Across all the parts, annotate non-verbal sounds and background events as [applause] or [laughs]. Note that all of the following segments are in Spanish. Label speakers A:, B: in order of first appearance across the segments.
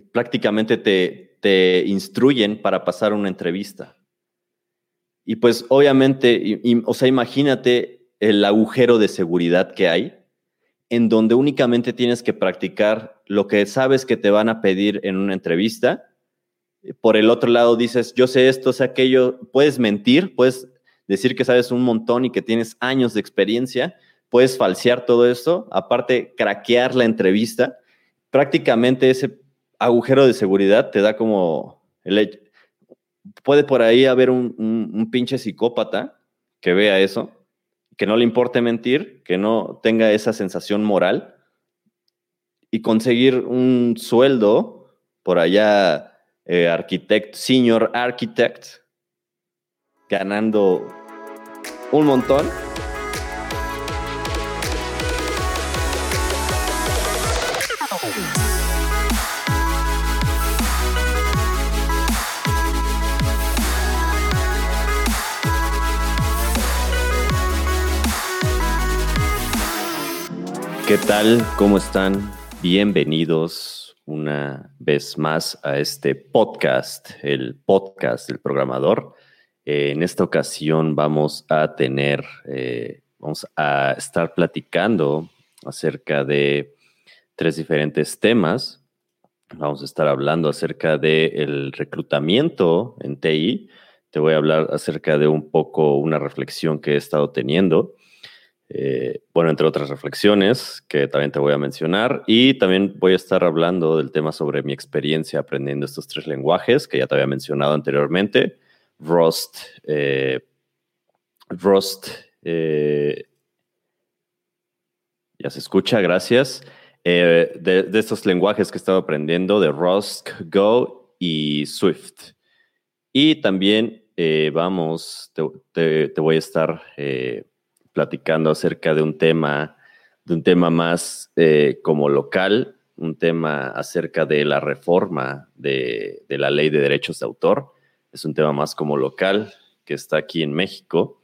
A: prácticamente te, te instruyen para pasar una entrevista. Y pues obviamente, o sea, imagínate el agujero de seguridad que hay, en donde únicamente tienes que practicar lo que sabes que te van a pedir en una entrevista. Por el otro lado dices, yo sé esto, sé aquello, puedes mentir, puedes decir que sabes un montón y que tienes años de experiencia, puedes falsear todo esto, aparte craquear la entrevista, prácticamente ese agujero de seguridad te da como puede por ahí haber un, pinche psicópata que vea eso, que no le importe mentir, que no tenga esa sensación moral y conseguir un sueldo por allá, eh, arquitect, senior architect, ganando un montón ¿Qué tal? ¿Cómo están? Bienvenidos una vez más a este podcast, el podcast del programador. Eh, en esta ocasión vamos a tener, eh, vamos a estar platicando acerca de tres diferentes temas. Vamos a estar hablando acerca del reclutamiento en TI. Te voy a hablar acerca de un poco una reflexión que he estado teniendo. Eh, bueno, entre otras reflexiones que también te voy a mencionar. Y también voy a estar hablando del tema sobre mi experiencia aprendiendo estos tres lenguajes que ya te había mencionado anteriormente. Rust, eh, Rust, eh, ya se escucha, gracias. de, estos lenguajes que he estado aprendiendo, de Rust, Go y Swift. Y también vamos, te, voy a estar platicando acerca de un tema, de un tema más eh, como local, un tema acerca de la reforma de, la ley de derechos de autor. Es un tema más como local que está aquí en México,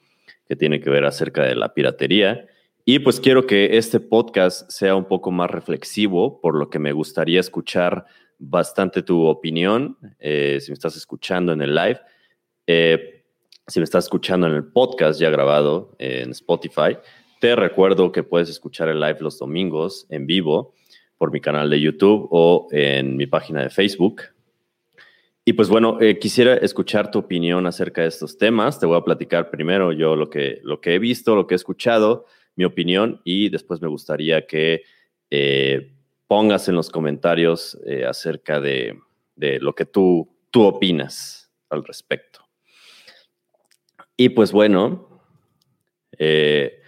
A: que tiene que ver acerca de la piratería. Y pues quiero que este podcast sea un poco más reflexivo, por lo que me gustaría escuchar bastante tu opinión, eh, si me estás escuchando en el live. Eh, si me estás escuchando en el podcast ya grabado en Spotify, te recuerdo que puedes escuchar el live los domingos en vivo por mi canal de YouTube o en mi página de Facebook. Y pues bueno, eh, quisiera escuchar tu opinión acerca de estos temas. Te voy a platicar primero yo lo que, lo que he visto, lo que he escuchado, mi opinión y después me gustaría que eh, pongas en los comentarios eh, acerca de, de, lo que tú, tú opinas al respecto. Y pues bueno, eh,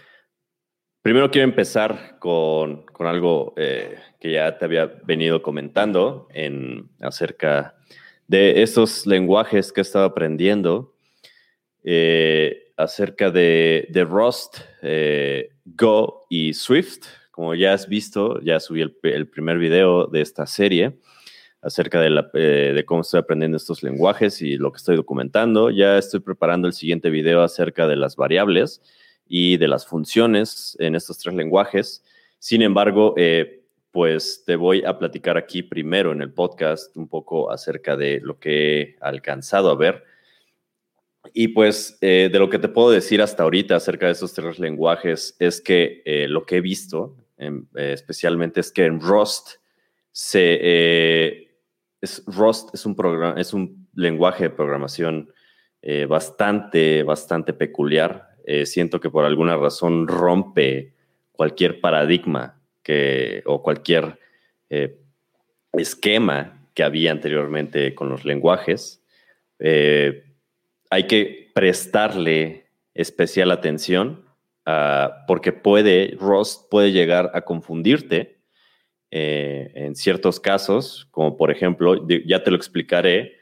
A: primero quiero empezar con, algo eh, que ya te había venido comentando en, acerca de esos lenguajes que he estado aprendiendo, eh, acerca de, Rust, Go y Swift. Como ya has visto, ya subí el primer video de esta serie acerca de, la, eh, de, cómo estoy aprendiendo estos lenguajes y lo que estoy documentando. Ya estoy preparando el siguiente video acerca de las variables y de las funciones en estos tres lenguajes. Sin embargo, eh, pues te voy a platicar aquí primero en el podcast un poco acerca de lo que he alcanzado a ver. Y pues eh, de lo que te puedo decir hasta ahorita acerca de estos tres lenguajes es que lo que he visto em, especialmente es que en Rust se, Rust es un, programa, es un lenguaje de programación eh, bastante, bastante peculiar. Eh, siento que por alguna razón rompe cualquier paradigma que, o cualquier eh, esquema que había anteriormente con los lenguajes. hay que prestarle especial atención ah, porque puede, Rust puede llegar a confundirte eh, en ciertos casos, como por ejemplo, ya te lo explicaré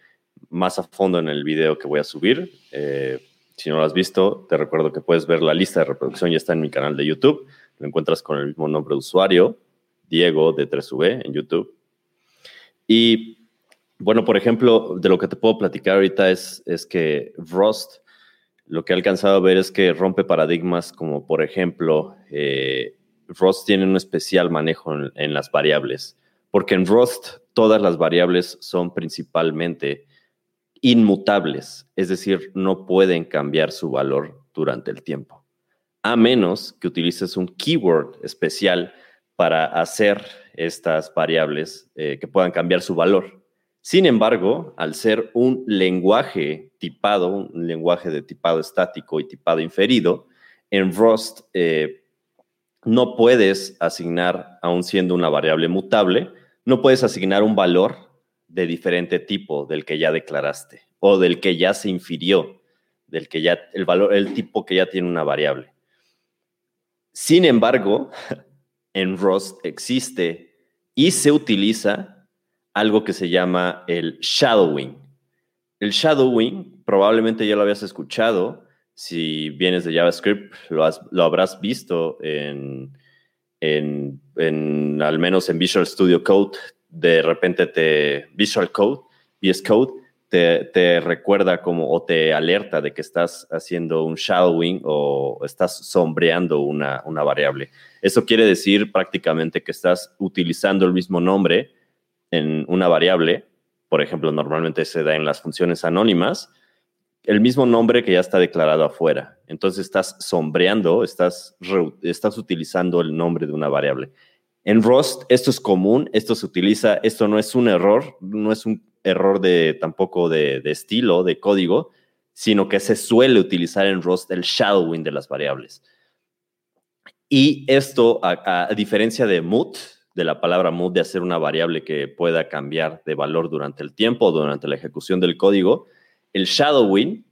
A: más a fondo en el video que voy a subir. Eh, si no lo has visto, te recuerdo que puedes ver la lista de reproducción, ya está en mi canal de YouTube. Lo encuentras con el mismo nombre de usuario, Diego de 3V en YouTube. Y bueno, por ejemplo, de lo que te puedo platicar ahorita es, es que Rust, lo que he alcanzado a ver es que rompe paradigmas como, por ejemplo, eh, Rust tiene un especial manejo en, las variables. porque en Rust todas las variables son principalmente inmutables, es decir, no pueden cambiar su valor durante el tiempo, a menos que utilices un keyword especial para hacer estas variables eh, que puedan cambiar su valor. Sin embargo, al ser un lenguaje tipado, un lenguaje de tipado estático y tipado inferido, en Rust eh, no puedes asignar, aun siendo una variable mutable, no puedes asignar un valor de diferente tipo del que ya declaraste o del que ya se infirió, del que ya el valor, el tipo que ya tiene una variable. Sin embargo, [laughs] en Rust existe y se utiliza algo que se llama el shadowing. El shadowing probablemente ya lo habías escuchado si vienes de JavaScript, lo, lo habrás visto en, en, en, al menos en Visual Studio Code, de repente te, Visual Code, VS Code, te, te, recuerda como o te alerta de que estás haciendo un shadowing o estás sombreando una, una variable. Eso quiere decir prácticamente que estás utilizando el mismo nombre en una variable, por ejemplo, normalmente se da en las funciones anónimas, el mismo nombre que ya está declarado afuera. Entonces estás sombreando, estás, estás utilizando el nombre de una variable. En Rust esto es común, esto se utiliza, esto no es un error, no es un error de tampoco de, estilo, de código, sino que se suele utilizar en Rust el shadowing de las variables. Y esto, a, a diferencia de mut, de la palabra mut, de hacer una variable que pueda cambiar de valor durante el tiempo, durante la ejecución del código, el shadowing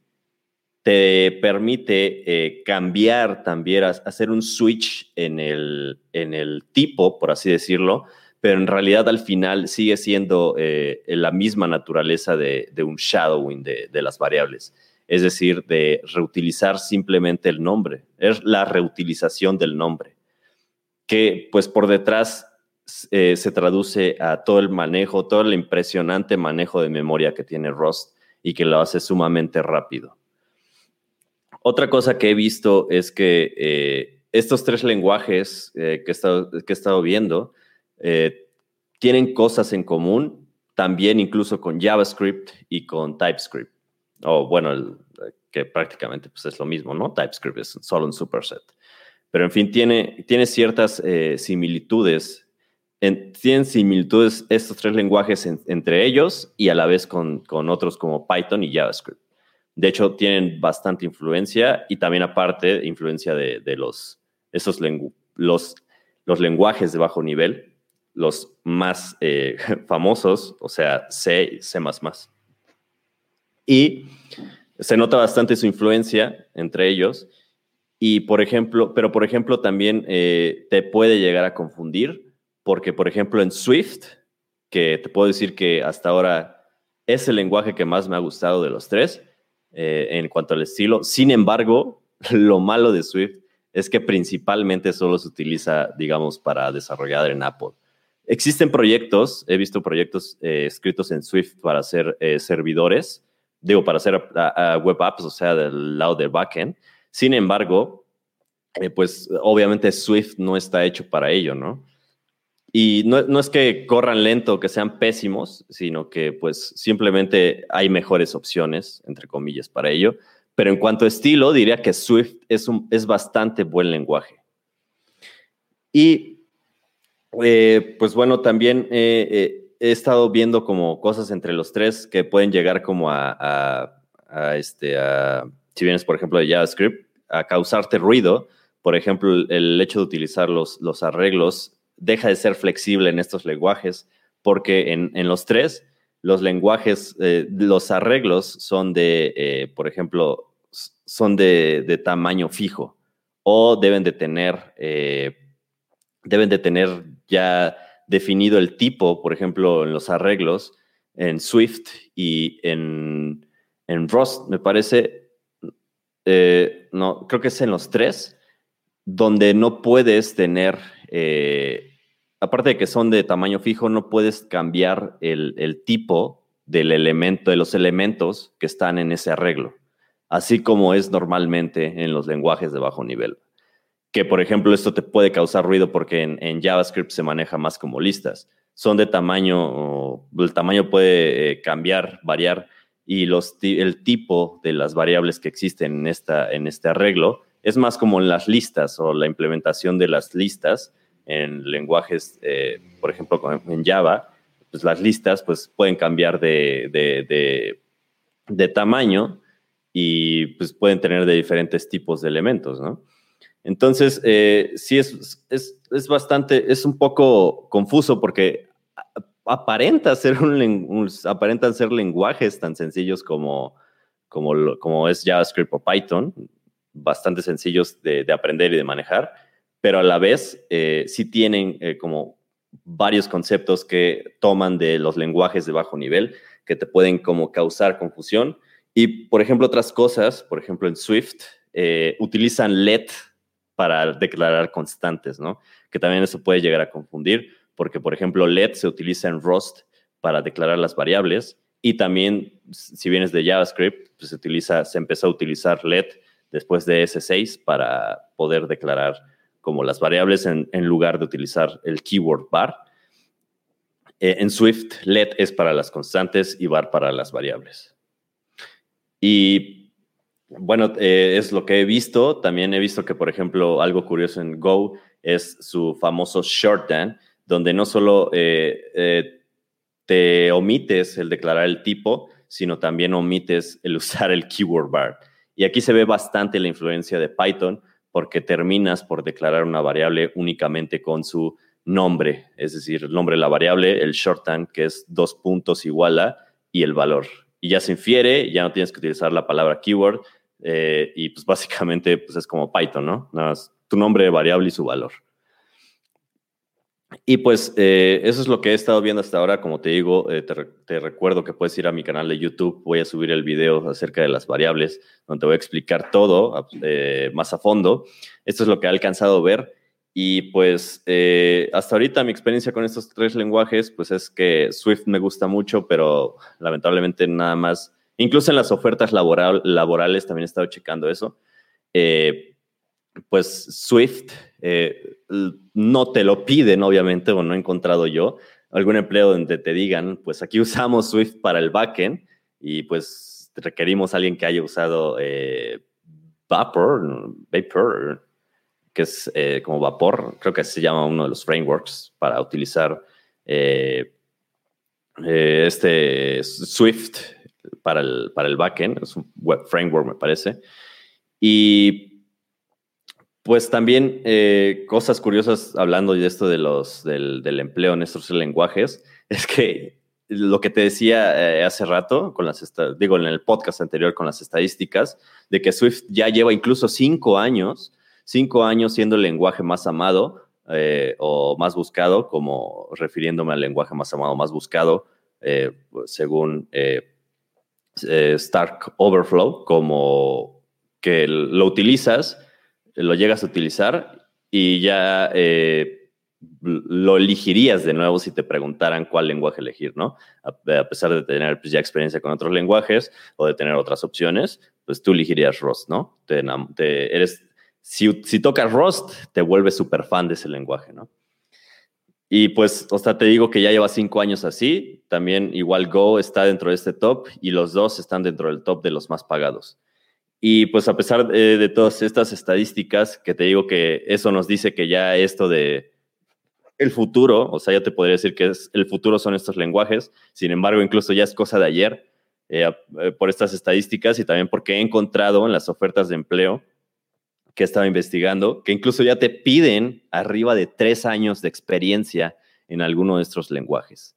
A: te permite eh, cambiar también, hacer un switch en el, en el tipo, por así decirlo, pero en realidad al final sigue siendo eh, la misma naturaleza de, un shadowing de, las variables, es decir, de reutilizar simplemente el nombre, es la reutilización del nombre, que pues por detrás eh, se traduce a todo el manejo, todo el impresionante manejo de memoria que tiene Rust y que lo hace sumamente rápido. Otra cosa que he visto es que eh, estos tres lenguajes que, he estado, que he estado viendo eh, tienen cosas en común, también incluso con JavaScript y con TypeScript. O bueno, que prácticamente pues, es lo mismo, ¿no? TypeScript es solo un superset. Pero en fin, tiene, tiene ciertas eh, similitudes tienen similitudes estos tres lenguajes entre ellos y a la vez con, con, otros como Python y JavaScript. De hecho, tienen bastante influencia y también aparte influencia de, de los, esos los, los lenguajes de bajo nivel, los más eh, [laughs] famosos, o sea, C y C++. Y se nota bastante su influencia entre ellos. Y por ejemplo, pero por ejemplo también eh, te puede llegar a confundir porque, por ejemplo, en Swift, que te puedo decir que hasta ahora es el lenguaje que más me ha gustado de los tres eh, en cuanto al estilo. Sin embargo, [laughs] lo malo de Swift es que principalmente solo se utiliza, digamos, para desarrollar en Apple. Existen proyectos, he visto proyectos eh, escritos en Swift para hacer eh, servidores, digo, para hacer web apps, o sea, del lado del backend. Sin embargo, pues obviamente Swift no está hecho para ello, ¿no? Y no, es que corran lento, que sean pésimos, sino que pues simplemente hay mejores opciones, entre comillas, para ello. Pero en cuanto a estilo, diría que Swift es, un, es bastante buen lenguaje. Y eh, pues bueno, también he estado viendo como cosas entre los tres que pueden llegar como a, este, si vienes por ejemplo de JavaScript, a causarte ruido. Por ejemplo, el hecho de utilizar los, los arreglos deja de ser flexible en estos lenguajes, porque en, los tres, los lenguajes, eh, los arreglos son de, eh, por ejemplo, son de, tamaño fijo o deben de tener, eh, deben de tener ya definido el tipo, por ejemplo, en los arreglos, en Swift y en, en Rust, me parece, no, creo que es en los tres, donde no puedes tener aparte de que son de tamaño fijo, no puedes cambiar el, tipo del elemento, de los elementos que están en ese arreglo, así como es normalmente en los lenguajes de bajo nivel. Que, por ejemplo, esto te puede causar ruido porque en, JavaScript se maneja más como listas. son de tamaño, el tamaño puede eh, cambiar, variar, y los, el tipo de las variables que existen en, esta, en este arreglo es más como en las listas o la implementación de las listas en lenguajes, eh, por ejemplo, en Java, pues las listas pues, pueden cambiar de, de, de, tamaño y pues, pueden tener de diferentes tipos de elementos, ¿no? Entonces, eh, sí es, es, es, bastante, es un poco confuso porque aparenta ser un, aparentan ser lenguajes tan sencillos como, como, como es JavaScript o Python, bastante sencillos de, de aprender y de manejar, pero a la vez eh, sí tienen eh, como varios conceptos que toman de los lenguajes de bajo nivel que te pueden como causar confusión. Y, por ejemplo, otras cosas, por ejemplo, en Swift, eh, utilizan let para declarar constantes, ¿no? Que también eso puede llegar a confundir, porque, por ejemplo, let se utiliza en Rust para declarar las variables y también, si vienes de JavaScript, pues se, utiliza, se empezó a utilizar let después de S6 para poder declarar como las variables en, lugar de utilizar el keyword bar. Eh, en Swift, let es para las constantes y bar para las variables. Y bueno, eh, es lo que he visto. También he visto que, por ejemplo, algo curioso en Go es su famoso shorthand, donde no solo eh, te omites el declarar el tipo, sino también omites el [laughs] usar el keyword bar. Y aquí se ve bastante la influencia de Python, porque terminas por declarar una variable únicamente con su nombre, es decir, el nombre de la variable, el shorthand, que es dos puntos igual a, y el valor. Y ya se infiere, ya no tienes que utilizar la palabra keyword, eh, y pues básicamente pues es como Python, ¿no? Nada más tu nombre de variable y su valor. Y pues eh, eso es lo que he estado viendo hasta ahora. Como te digo, eh, te, recuerdo que puedes ir a mi canal de YouTube. Voy a subir el video acerca de las variables, donde te voy a explicar todo eh, más a fondo. Esto es lo que he alcanzado a ver. Y pues hasta ahorita mi experiencia con estos tres lenguajes, pues es que Swift me gusta mucho, pero lamentablemente nada más, incluso en las ofertas laborales también he estado checando eso. Pues Swift eh, no te lo piden, obviamente, o no he encontrado yo algún empleo donde te digan, pues aquí usamos Swift para el backend y pues requerimos a alguien que haya usado eh, Vapor, Vapor, que es eh, como vapor, creo que se llama uno de los frameworks para utilizar este Swift para el, para el backend, es un web framework me parece. Y pues también eh, cosas curiosas hablando de esto de los, del, empleo en estos lenguajes, [laughs] es que lo que te decía eh, hace rato, con las digo en el podcast anterior con las estadísticas, de que Swift ya lleva incluso cinco años, cinco años siendo el lenguaje más amado eh, o más buscado, como refiriéndome al lenguaje más amado, más buscado, según Stark Overflow, como que lo utilizas lo llegas a utilizar y ya eh, lo elegirías de nuevo si te preguntaran cuál lenguaje elegir, ¿no? A, pesar de tener pues, ya experiencia con otros lenguajes o de tener otras opciones, pues tú elegirías Rust, ¿no? Te, si, si tocas Rust, te vuelves súper fan de ese lenguaje, ¿no? Y pues, o sea, te digo que ya lleva cinco años así. También igual Go está dentro de este top y los dos están dentro del top de los más pagados. Y pues a pesar de, todas estas estadísticas, que te digo que eso nos dice que ya esto de el futuro, o sea, yo te podría decir que es, el futuro son estos lenguajes, sin embargo, incluso ya es cosa de ayer eh, eh, por estas estadísticas y también porque he encontrado en las ofertas de empleo que he estado investigando, que incluso ya te piden arriba de tres años de experiencia en alguno de estos lenguajes.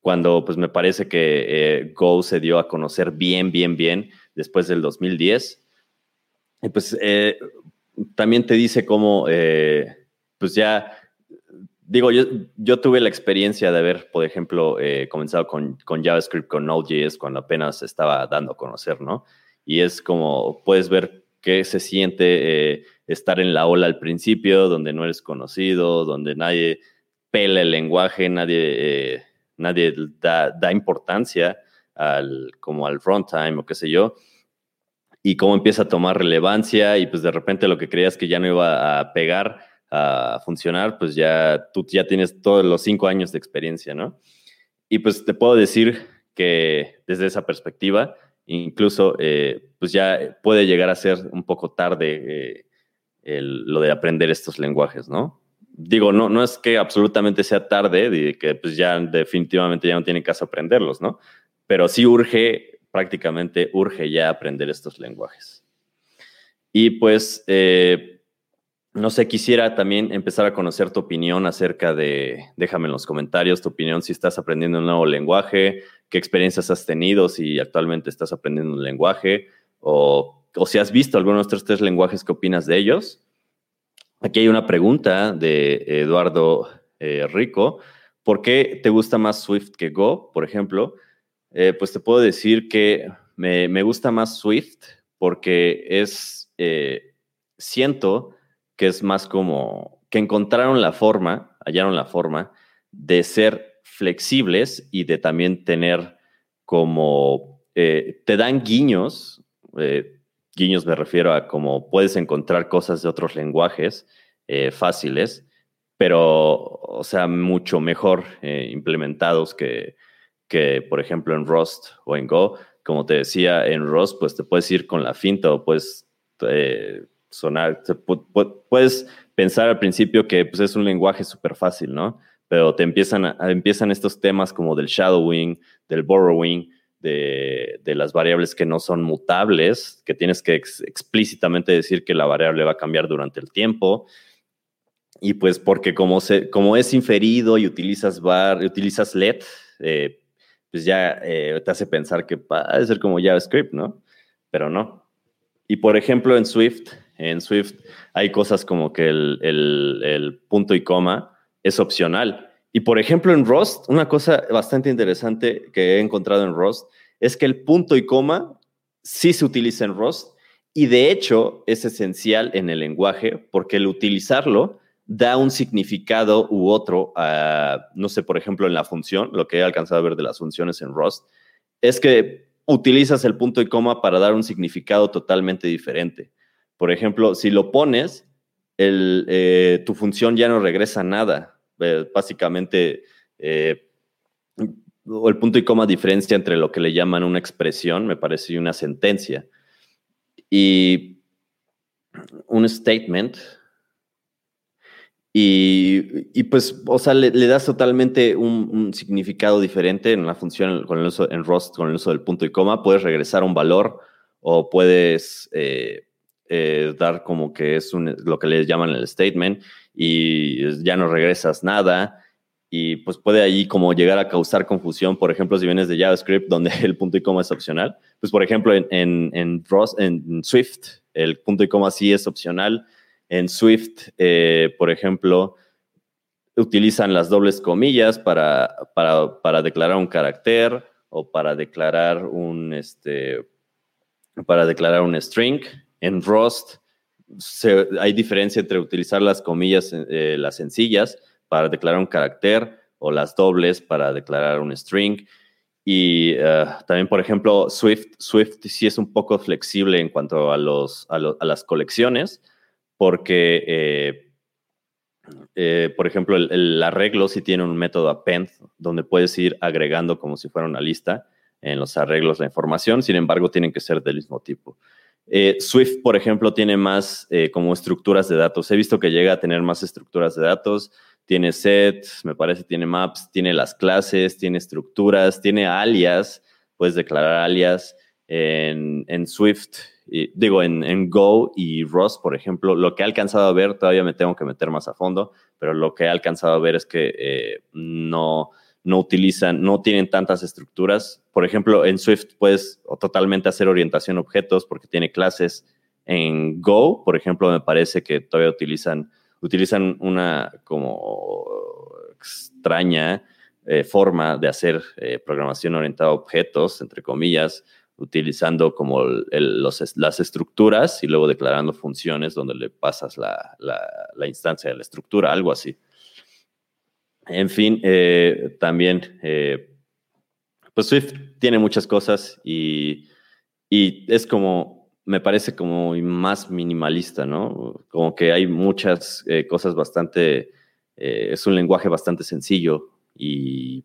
A: Cuando pues me parece que eh, Go se dio a conocer bien, bien, bien después del 2010. Y pues eh, también te dice cómo, eh, pues ya, digo, yo, yo tuve la experiencia de haber, por ejemplo, eh, comenzado con, con, JavaScript, con Node.js, cuando apenas estaba dando a conocer, ¿no? Y es como, puedes ver qué se siente estar en la ola al principio, donde no eres conocido, donde nadie pela el lenguaje, nadie, nadie da, da importancia al, como al runtime o qué sé yo, y cómo empieza a tomar relevancia y pues de repente lo que creías que ya no iba a pegar, a funcionar, pues ya tú ya tienes todos los cinco años de experiencia, ¿no? Y pues te puedo decir que desde esa perspectiva, incluso eh, pues ya puede llegar a ser un poco tarde eh, lo de aprender estos lenguajes, ¿no? Digo, no, no es que absolutamente sea tarde, y que pues ya definitivamente ya no tiene caso aprenderlos, ¿no? Pero sí urge, prácticamente urge ya aprender estos lenguajes. Y pues, eh, no sé, quisiera también empezar a conocer tu opinión acerca de, déjame en los comentarios tu opinión si estás aprendiendo un nuevo lenguaje, qué experiencias has tenido, si actualmente estás aprendiendo un lenguaje o, o si has visto algunos de estos tres lenguajes, ¿qué opinas de ellos? Aquí hay una pregunta de Eduardo eh, Rico. ¿Por qué te gusta más Swift que Go, por ejemplo? Eh, pues te puedo decir que me, gusta más Swift porque es, eh, siento que es más como que encontraron la forma, hallaron la forma de ser flexibles y de también tener como, te dan guiños, guiños me refiero a cómo puedes encontrar cosas de otros lenguajes eh, fáciles, pero, o sea, mucho mejor eh, implementados que, que, por ejemplo, en Rust o en Go. Como te decía, en Rust, pues te puedes ir con la finta o puedes eh, sonar, puedes pensar al principio que pues, es un lenguaje súper fácil, ¿no? Pero te empiezan, empiezan estos temas como del shadowing, del borrowing, de, las variables que no son mutables, que tienes que explícitamente decir que la variable va a cambiar durante el tiempo. Y pues porque como, se, como es inferido y utilizas bar, utilizas let, eh, pues ya eh, te hace pensar que va a ser como JavaScript, ¿no? Pero no. Y por ejemplo en Swift, en Swift hay cosas como que el, el punto y coma es opcional. Y por ejemplo, en Rust, una cosa bastante interesante que he encontrado en Rust es que el punto y coma sí se utiliza en Rust y de hecho es esencial en el lenguaje porque el utilizarlo da un significado u otro, no sé, por ejemplo, en la función, lo que he alcanzado a ver de las funciones en Rust, es que utilizas el punto y coma para dar un significado totalmente diferente. Por ejemplo, si lo pones, eh, tu función ya no regresa nada, eh, básicamente eh, el punto y coma diferencia entre lo que le llaman una expresión, me parece, y una sentencia. Y un statement. Y, pues, o sea, le, das totalmente un, significado diferente en la función con el uso, en Rust con el uso del punto y coma. Puedes regresar un valor o puedes eh, dar como que es lo que le llaman el statement y ya no regresas nada. Y pues puede ahí como llegar a causar confusión, por ejemplo, si vienes de JavaScript donde [laughs] el punto y coma es opcional, pues por ejemplo en, en, en, Swift el punto y coma sí es opcional, en Swift, eh, por ejemplo, utilizan las dobles comillas para, para, para, declarar un carácter o para declarar un, este, para declarar un string. En Rust hay diferencia entre utilizar las comillas, eh, las sencillas, para declarar un carácter o las dobles para declarar un string. Y eh, también, por ejemplo, Swift, Swift sí es un poco flexible en cuanto a, los, a, las colecciones, porque, eh, por ejemplo, el, arreglo sí tiene un método append, donde puedes ir agregando como si fuera una lista en los arreglos la información, sin embargo, tienen que ser del mismo tipo. Eh, Swift, por ejemplo, tiene más eh, como estructuras de datos. He visto que llega a tener más estructuras de datos. Tiene sets, me parece, tiene maps, tiene las clases, tiene estructuras, tiene alias. Puedes declarar alias en, Swift, digo, en, Go y Rust, por ejemplo. Lo que he alcanzado a ver, todavía me tengo que meter más a fondo, pero lo que he alcanzado a ver es que eh, no no utilizan, no tienen tantas estructuras. Por ejemplo, en Swift puedes totalmente hacer orientación a objetos porque tiene clases. En Go, por ejemplo, me parece que todavía utilizan, utilizan una como extraña eh, forma de hacer eh, programación orientada a objetos, entre comillas, utilizando como las estructuras y luego declarando funciones donde le pasas la, la instancia de la estructura, algo así. En fin, eh, también, eh, pues Swift tiene muchas cosas y, es como, me parece como más minimalista, ¿no? Como que hay muchas eh, cosas bastante, es un lenguaje bastante sencillo y,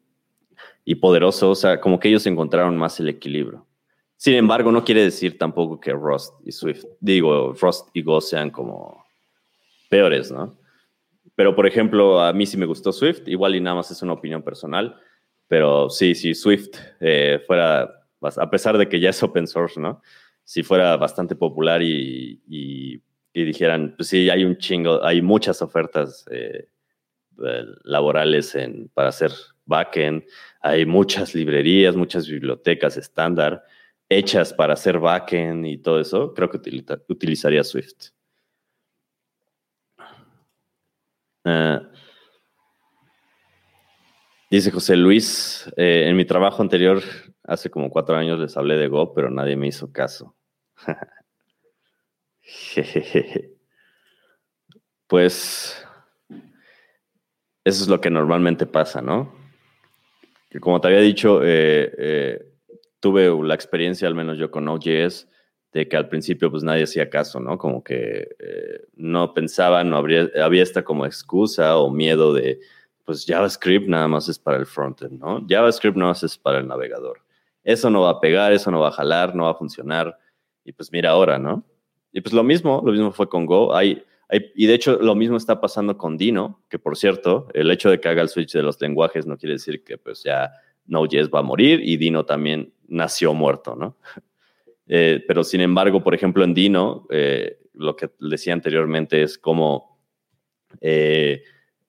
A: y, poderoso, o sea, como que ellos encontraron más el equilibrio. Sin embargo, no quiere decir tampoco que Rust y Swift, digo, Rust y Go sean como peores, ¿no? Pero, por ejemplo, a mí sí me gustó Swift, igual y nada más es una opinión personal, pero sí, sí, Swift eh, fuera, a pesar de que ya es open source, ¿no? Si fuera bastante popular y, dijeran, pues sí, hay un chingo, hay muchas ofertas eh, eh, laborales en, para hacer backend, hay muchas librerías, muchas bibliotecas estándar hechas para hacer backend y todo eso, creo que utilizaría Swift. Ah, dice José Luis, eh, en mi trabajo anterior, hace como cuatro años les hablé de Go, pero nadie me hizo caso. [laughs] pues eso es lo que normalmente pasa, ¿no? Que como te había dicho, eh, eh, tuve la experiencia, al menos yo con Node.js, de que al principio pues nadie hacía caso, ¿no? Como que eh, no pensaba, no habría, había esta como excusa o miedo de, pues JavaScript nada más es para el frontend, ¿no? JavaScript nada más es para el navegador. Eso no va a pegar, eso no va a jalar, no va a funcionar. Y pues mira ahora, ¿no? Y pues lo mismo, lo mismo fue con Go. Hay, hay, y de hecho lo mismo está pasando con Dino, que por cierto, el hecho de que haga el switch de los lenguajes no quiere decir que pues ya Node.js va a morir y Dino también nació muerto, ¿no? Eh, pero sin embargo, por ejemplo, en Dino, eh, lo que decía anteriormente es como eh,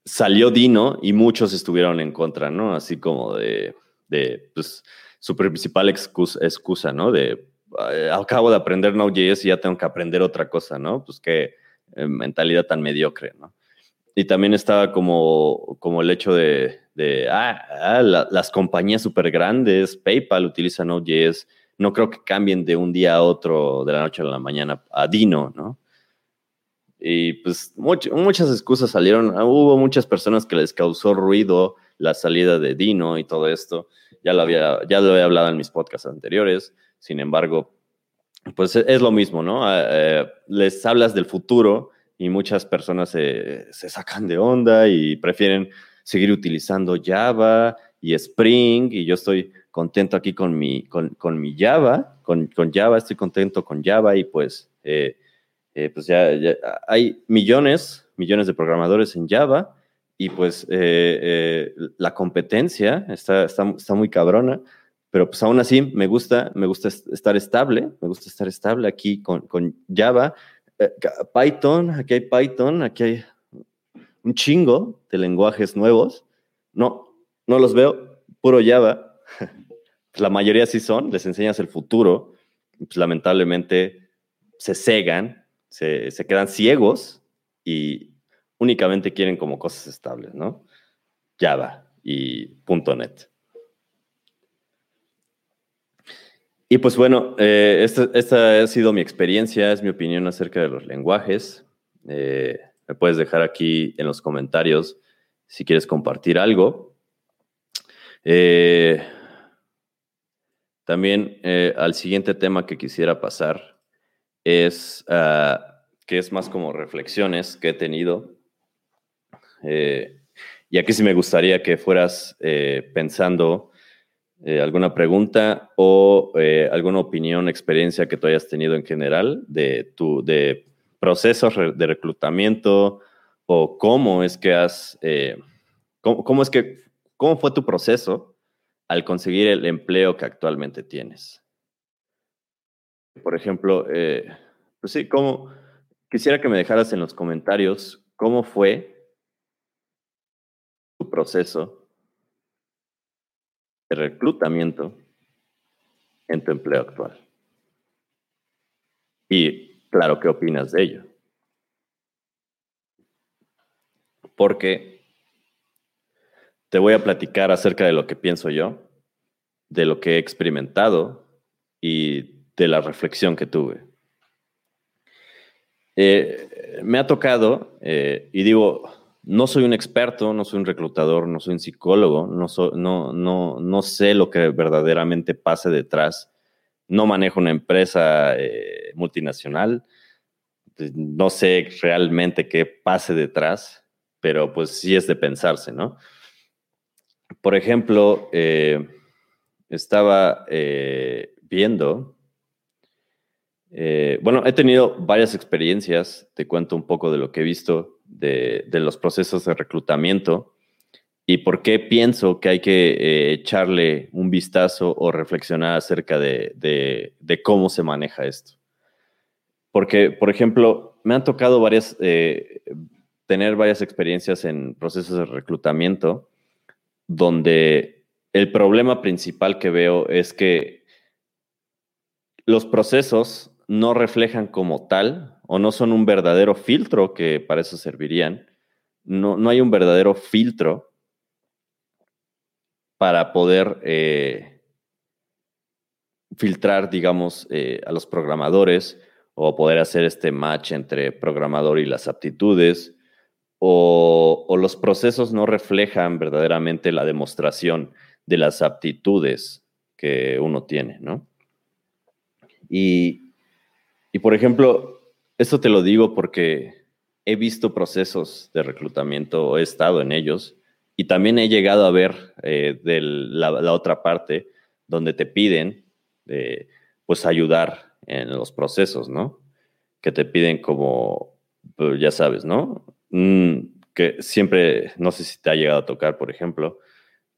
A: salió Dino y muchos estuvieron en contra, ¿no? Así como de, pues, su principal excusa, ¿no? De, acabo de aprender Node.js y ya tengo que aprender otra cosa, ¿no? Pues qué mentalidad tan mediocre, ¿no? Y también estaba como, como el hecho de, de ah, ah las compañías súper grandes, PayPal utiliza Node.js, no creo que cambien de un día a otro, de la noche a la mañana, a Dino, ¿no? Y pues muchas excusas salieron, hubo muchas personas que les causó ruido la salida de Dino y todo esto, ya lo había, ya lo había hablado en mis podcasts anteriores, sin embargo, pues es lo mismo, ¿no? Ah, eh, les hablas del futuro y muchas personas se, sacan de onda y prefieren seguir utilizando Java y Spring y yo estoy contento aquí con mi, con, mi Java, con, Java estoy contento con Java y pues, eh, eh, pues ya, hay millones, millones de programadores en Java y pues eh, la competencia está, está, muy cabrona, pero pues aún así me gusta, me gusta estar estable, me gusta estar estable aquí con, con Java. Python, aquí hay Python, aquí hay un chingo de lenguajes nuevos. No, no los veo, puro Java. [laughs] La mayoría sí son, les enseñas el futuro. Pues lamentablemente se cegan, se, se quedan ciegos y únicamente quieren como cosas estables, ¿no? Java y .NET. Y pues bueno, eh, esta, ha sido mi experiencia, es mi opinión acerca de los lenguajes. Eh, me puedes dejar aquí en los comentarios si quieres compartir algo. Eh, también al siguiente tema que quisiera pasar es ah, que es más como reflexiones que he tenido. y aquí sí me gustaría que fueras pensando eh, alguna pregunta o eh, alguna opinión, experiencia que tú hayas tenido en general de tu de procesos de reclutamiento o cómo es que has, eh, cómo, es que, cómo fue tu proceso al conseguir el empleo que actualmente tienes. Por ejemplo, pues sí, cómo, quisiera que me dejaras en los comentarios cómo fue tu proceso de reclutamiento en tu empleo actual. Y claro, ¿qué opinas de ello? Porque te voy a platicar acerca de lo que pienso yo, de lo que he experimentado y de la reflexión que tuve. Eh, me ha tocado, eh, y digo, no soy un experto, no soy un reclutador, no soy un psicólogo, no, no, no, no sé lo que verdaderamente pase detrás no manejo una empresa eh, multinacional, pues, no sé realmente qué pase detrás, pero pues sí es de pensarse, ¿no? Por ejemplo, eh, estaba eh, viendo, bueno, he tenido varias experiencias, te cuento un poco de lo que he visto de, de los procesos de reclutamiento y por qué pienso que hay que eh, echarle un vistazo o reflexionar acerca de, cómo se maneja esto. Porque, por ejemplo, me han tocado varias, eh, tener varias experiencias en procesos de reclutamiento donde el problema principal que veo es que los procesos no reflejan como tal o no son un verdadero filtro que para eso servirían. No, no hay un verdadero filtro para poder eh, filtrar, digamos, eh, a los programadores o poder hacer este match entre programador y las aptitudes, o, los procesos no reflejan verdaderamente la demostración de las aptitudes que uno tiene, ¿no? Y, y por ejemplo, esto te lo digo porque he visto procesos de reclutamiento, o he estado en ellos, y también he llegado a ver eh, la, otra parte donde te piden eh, pues ayudar en los procesos, ¿no? Que te piden como, pues, ya sabes, ¿no? Mm, que siempre, no sé si te ha llegado a tocar, por ejemplo,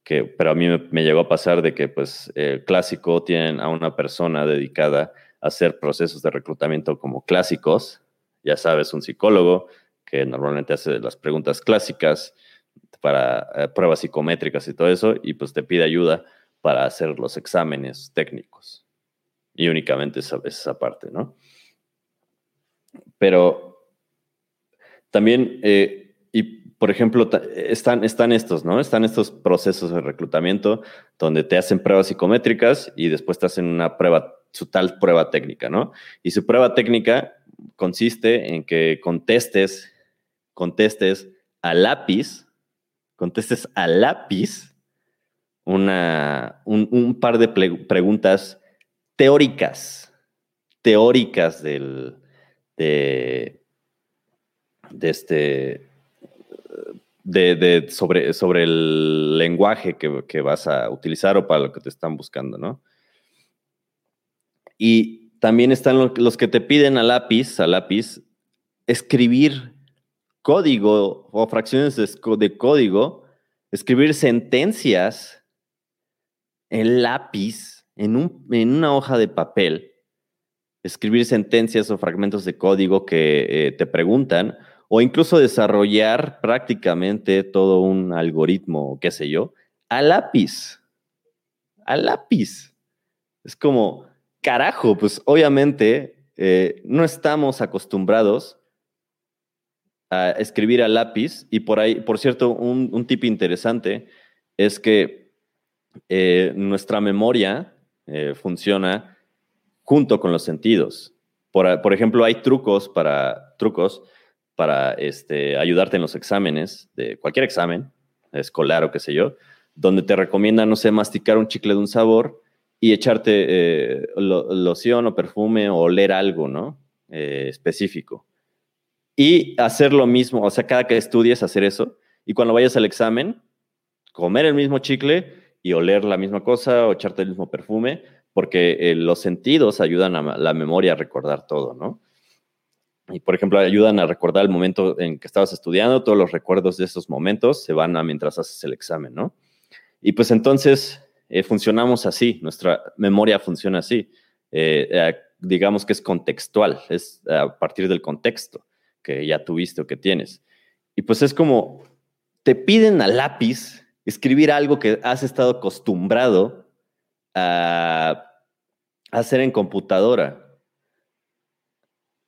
A: que, pero a mí me, llegó a pasar de que pues el clásico tienen a una persona dedicada a hacer procesos de reclutamiento como clásicos, ya sabes, un psicólogo que normalmente hace las preguntas clásicas, para eh, pruebas psicométricas y todo eso, y pues te pide ayuda para hacer los exámenes técnicos. Y únicamente esa, esa parte, ¿no? Pero también, eh, y por ejemplo, están, están estos, ¿no? Están estos procesos de reclutamiento donde te hacen pruebas psicométricas y después te hacen una prueba, su tal prueba técnica, ¿no? Y su prueba técnica consiste en que contestes, contestes a lápiz contestes a lápiz una, un, par de preguntas teóricas, teóricas del, de, este, de, sobre, sobre el lenguaje que, que, vas a utilizar o para lo que te están buscando, ¿no? Y también están los que te piden a lápiz, a lápiz, escribir código o fracciones de, código, escribir sentencias en lápiz, en, un, en, una hoja de papel, escribir sentencias o fragmentos de código que eh, te preguntan, o incluso desarrollar prácticamente todo un algoritmo, qué sé yo, a lápiz. A lápiz. Es como, carajo, pues obviamente eh, no estamos acostumbrados a escribir a lápiz. Y por ahí, por cierto, un, tip interesante es que eh, nuestra memoria eh, funciona junto con los sentidos. Por, ejemplo, hay trucos para, trucos para este, ayudarte en los exámenes, de cualquier examen, escolar o qué sé yo, donde te recomienda, no sé, masticar un chicle de un sabor y echarte eh, loción o perfume o oler algo, ¿no? específico. Y hacer lo mismo, o sea, cada que estudies, hacer eso. Y cuando vayas al examen, comer el mismo chicle y oler la misma cosa o echarte el mismo perfume, porque eh, los sentidos ayudan a la memoria a recordar todo, ¿no? Y, por ejemplo, ayudan a recordar el momento en que estabas estudiando, todos los recuerdos de esos momentos se van a mientras haces el examen, ¿no? Y pues entonces eh, funcionamos así, nuestra memoria funciona así. Eh, digamos que es contextual, es a partir del contexto que ya tuviste o que tienes. Y pues es como, te piden a lápiz escribir algo que has estado acostumbrado a hacer en computadora.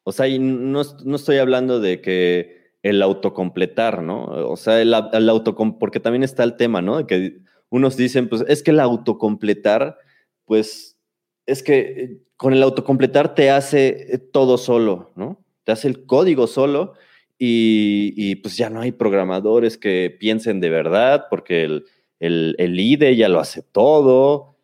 A: O sea, y no, estoy hablando de que el autocompletar, ¿no? O sea, el, el porque también está el tema, ¿no? Que unos dicen, pues es que el autocompletar, pues es que con el autocompletar te hace todo solo, ¿no? Te hace el código solo y, pues ya no hay programadores que piensen de verdad porque el, el, IDE ya lo hace todo.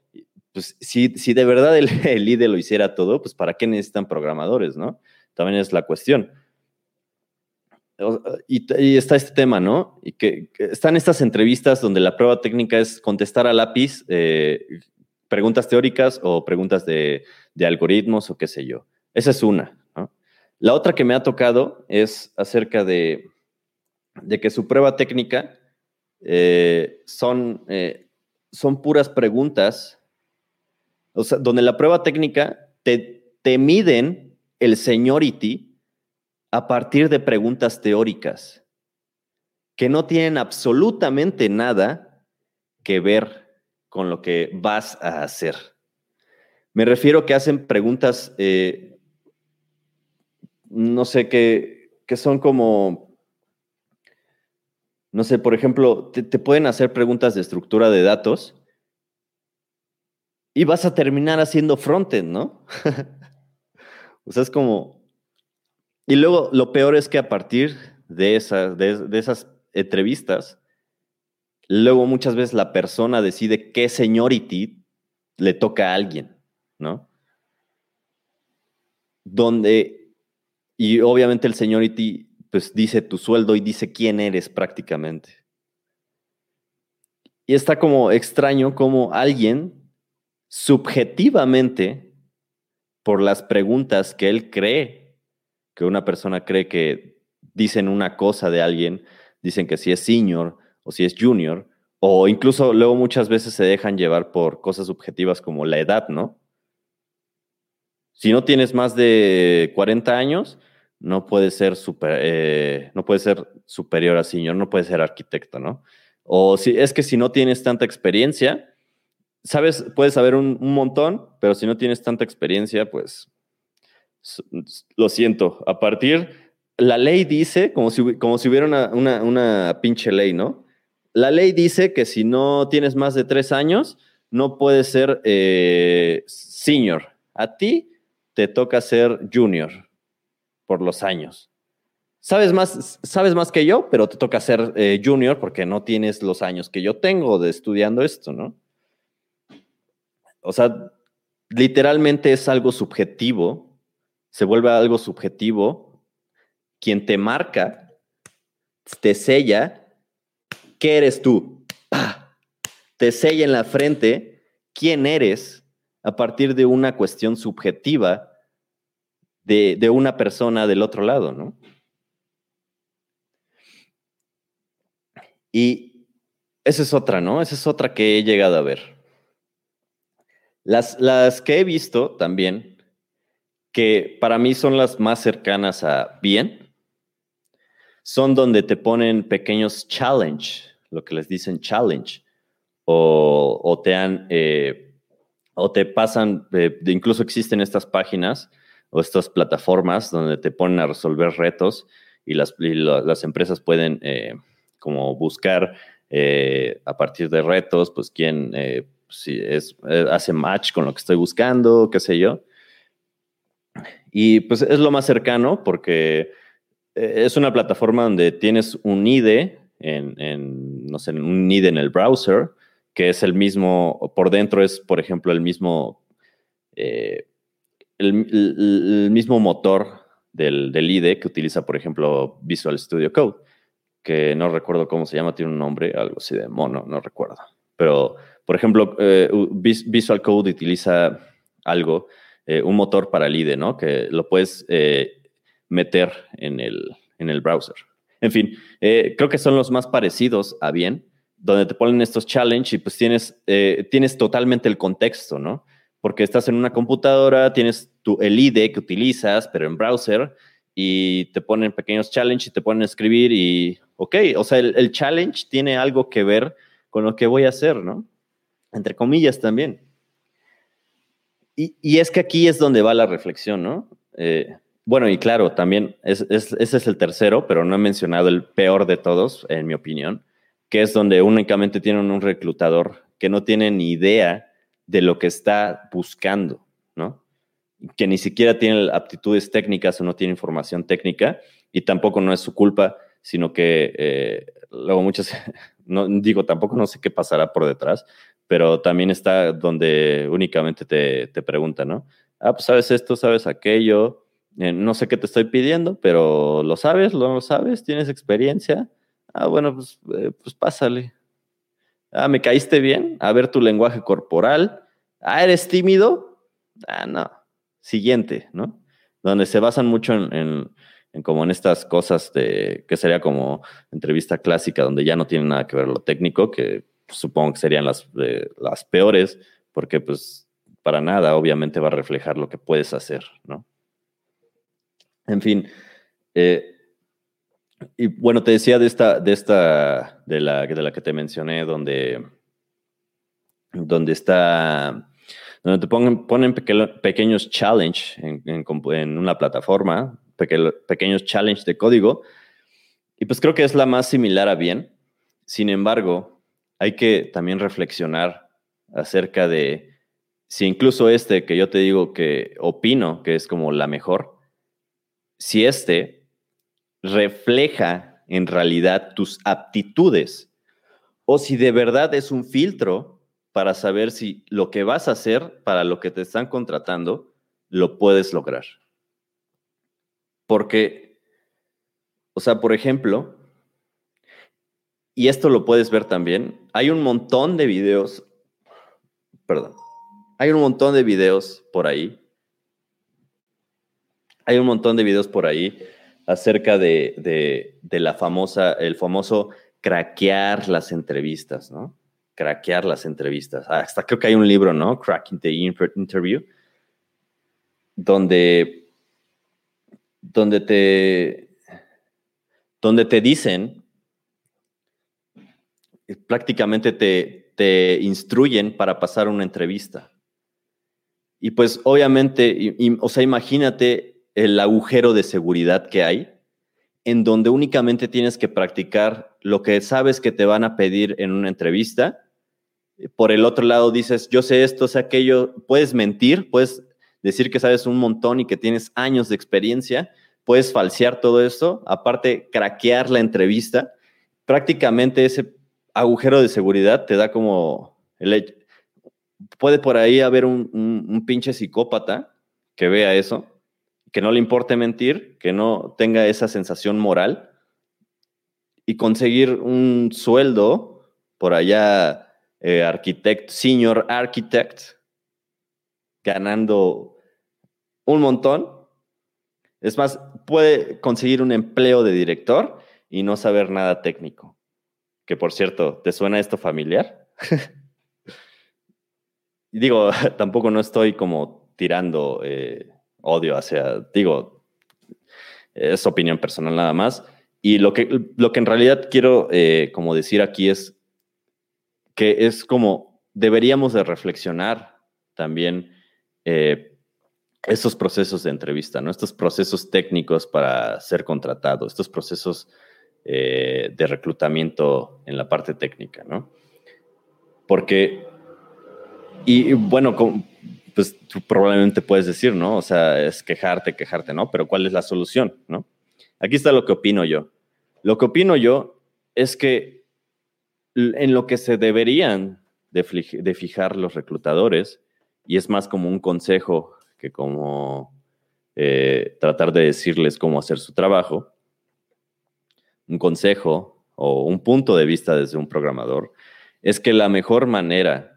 A: pues si, si de verdad el, [laughs] el IDE lo hiciera todo, pues ¿para qué necesitan programadores, no? También es la cuestión. Y, está este tema, ¿no? Y que, están estas entrevistas donde la prueba técnica es contestar a lápiz eh, preguntas teóricas o preguntas de, algoritmos o qué sé yo. Esa es una. La otra que me ha tocado es acerca de, de que su prueba técnica eh, son, eh, son puras preguntas, o sea, donde la prueba técnica te, te miden el seniority a partir de preguntas teóricas que no tienen absolutamente nada que ver con lo que vas a hacer. Me refiero que hacen preguntas, eh, no sé, que, que, son como, no sé, por ejemplo, te, te pueden hacer preguntas de estructura de datos y vas a terminar haciendo frontend, ¿no? [laughs] o sea, es como, y luego lo peor es que a partir de, de, esas entrevistas, luego muchas veces la persona decide qué seniority le toca a alguien, ¿no? Donde, y obviamente el seniority pues dice tu sueldo y dice quién eres prácticamente. Y está como extraño como alguien subjetivamente, por las preguntas que él cree que una persona cree que dicen una cosa de alguien, dicen que si es senior o si es junior, o incluso luego muchas veces se dejan llevar por cosas subjetivas como la edad, ¿no? Si no tienes más de 40 años, no puedes ser, super, eh, no puede ser superior a senior, no puedes ser arquitecto, ¿no? O si es que si no tienes tanta experiencia, sabes, puedes saber un montón, pero si no tienes tanta experiencia, pues lo siento, a partir, la ley dice, como si, como si hubiera una, una, pinche ley, ¿no? La ley dice que si no tienes más de tres años, no puedes ser eh, senior. A ti te toca ser junior por los años. Sabes más, sabes más que yo, pero te toca ser eh, junior porque no tienes los años que yo tengo de estudiando esto, ¿no? O sea, literalmente es algo subjetivo se vuelve algo subjetivo. Quien te marca, te sella, ¿qué eres tú? Te sella en la frente quién eres a partir de una cuestión subjetiva de, de una persona del otro lado, ¿no? Y esa es otra, ¿no? Esa es otra que he llegado a ver. Las, las que he visto también que para mí son las más cercanas a bien, son donde te ponen pequeños challenge, lo que les dicen challenge, o, te han, eh, o te pasan, eh, incluso existen estas páginas o estas plataformas donde te ponen a resolver retos y las, las empresas pueden eh, como buscar a partir de retos, pues quién si es, hace match con lo que estoy buscando, qué sé yo. Y pues es lo más cercano porque eh, es una plataforma donde tienes un IDE en, no sé, un IDE en el browser, que es el mismo, por dentro es, por ejemplo, el mismo, eh, el, mismo motor del, del, IDE que utiliza, por ejemplo, Visual Studio Code, que no recuerdo cómo se llama, tiene un nombre, algo así de mono, no recuerdo. Pero, por ejemplo, eh, Visual Code utiliza algo eh, un motor para el IDE, ¿no? Que lo puedes meter en el, en el browser. En fin, creo que son los más parecidos a bien, donde te ponen estos challenge y pues tienes, tienes totalmente el contexto, ¿no? Porque estás en una computadora, tienes tu, el IDE que utilizas, pero en browser, y te ponen pequeños challenge y te ponen a escribir y, ok, o sea, el, challenge tiene algo que ver con lo que voy a hacer, ¿no? Entre comillas también. Y, es que aquí es donde va la reflexión, ¿no? Eh, bueno, y claro, también ese es el tercero, pero no he mencionado el peor de todos, en mi opinión, que es donde únicamente tienen un reclutador que no tiene ni idea de lo que está buscando, ¿no? Que ni siquiera tiene aptitudes técnicas o no tiene información técnica y tampoco no es su culpa, sino que eh, luego muchas, [laughs] no digo, tampoco no sé qué pasará por detrás, pero también está donde únicamente te, te preguntan, ¿no? Ah, pues sabes esto, sabes aquello, eh, no sé qué te estoy pidiendo, pero ¿lo sabes? ¿Lo, sabes? ¿Tienes experiencia? Ah, bueno, pues, eh, pues pásale. Ah, ¿me caíste bien? A ver tu lenguaje corporal. Ah, ¿eres tímido? Ah, no. Siguiente, ¿no? Donde se basan mucho en, como en estas cosas de que sería como entrevista clásica, donde ya no tiene nada que ver lo técnico, que supongo que serían las, las peores, porque pues para nada obviamente va a reflejar lo que puedes hacer, ¿no? En fin, eh, y bueno, te decía de esta, de esta, de la, de la que te mencioné, donde, donde está, donde te ponen, ponen pequeños challenge en, en, una plataforma, pequeños challenge de código, y pues creo que es la más similar a bien. Sin embargo, hay que también reflexionar acerca de si incluso este que yo te digo que opino que es como la mejor, si este refleja en realidad tus aptitudes o si de verdad es un filtro para saber si lo que vas a hacer para lo que te están contratando lo puedes lograr. Porque, o sea, por ejemplo, y esto lo puedes ver también, hay un montón de videos, perdón, hay un montón de videos por ahí, hay un montón de videos por ahí acerca de, la famosa, el famoso craquear las entrevistas, ¿no? Craquear las entrevistas. Ah, hasta creo que hay un libro, ¿no? Cracking the Interview, donde, donde, te, donde te dicen, prácticamente te, te instruyen para pasar una entrevista. Y pues obviamente, o sea, imagínate el agujero de seguridad que hay, en donde únicamente tienes que practicar lo que sabes que te van a pedir en una entrevista. Por el otro lado dices, yo sé esto, sé aquello, puedes mentir, puedes decir que sabes un montón y que tienes años de experiencia, puedes falsear todo eso, aparte craquear la entrevista. Prácticamente ese agujero de seguridad te da como el puede por ahí haber un, un pinche psicópata que vea eso que no le importe mentir, que no tenga esa sensación moral y conseguir un sueldo por allá, eh, arquitect, senior architect, ganando un montón. Es más, puede conseguir un empleo de director y no saber nada técnico. Que por cierto, ¿te suena esto familiar? [laughs] Digo, [laughs] tampoco no estoy como tirando eh, odio hacia, digo, es opinión personal nada más. Y lo que, lo que en realidad quiero eh, como decir aquí es que es como deberíamos de reflexionar también eh, estos procesos de entrevista, ¿no? Estos procesos técnicos para ser contratado, estos procesos eh, de reclutamiento en la parte técnica, ¿no? Porque, y bueno, pues tú probablemente puedes decir, ¿no? O sea, es quejarte, quejarte, ¿no? Pero ¿cuál es la solución, ¿no? Aquí está lo que opino yo. Lo que opino yo es que en lo que se deberían de, fijar los reclutadores, y es más como un consejo que como eh, tratar de decirles cómo hacer su trabajo, un consejo o un punto de vista desde un programador, es que la mejor manera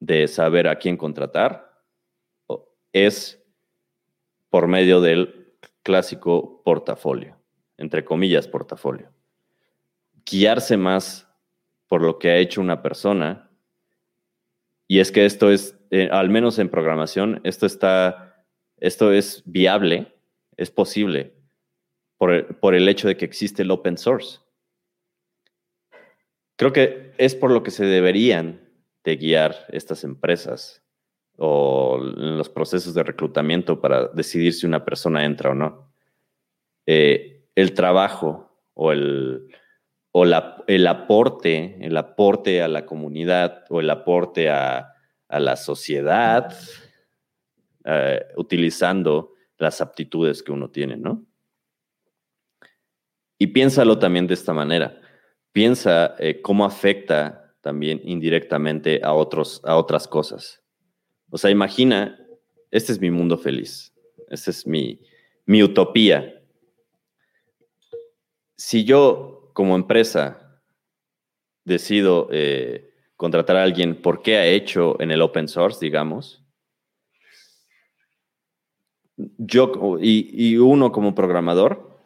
A: de saber a quién contratar es por medio del clásico portafolio, entre comillas portafolio. Guiarse más por lo que ha hecho una persona. Y es que esto es, eh, al menos en programación, esto está, esto es viable, es posible por por el hecho de que existe el open source. Creo que es por lo que se deberían de guiar estas empresas o los procesos de reclutamiento para decidir si una persona entra o no. Eh, el trabajo o el, o el aporte, el aporte a la comunidad o el aporte a, la sociedad eh, utilizando las aptitudes que uno tiene, ¿no? Y piénsalo también de esta manera. Piensa eh, cómo afecta también indirectamente a, otros, a otras cosas. O sea, imagina, este es mi mundo feliz, esta es mi, mi utopía. Si yo como empresa decido eh, contratar a alguien por qué ha hecho en el open source, digamos, yo y, uno como programador,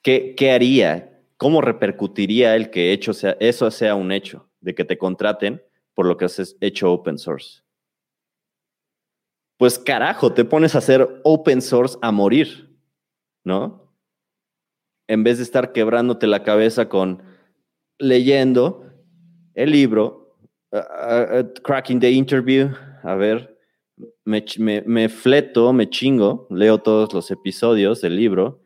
A: ¿qué, ¿qué, haría? ¿Cómo repercutiría el que hecho sea, eso sea un hecho, de que te contraten por lo que has hecho open source? Pues carajo, te pones a hacer open source a morir, ¿no? En vez de estar quebrándote la cabeza con leyendo el libro, cracking the interview, a ver, me, fleto, me chingo, leo todos los episodios del libro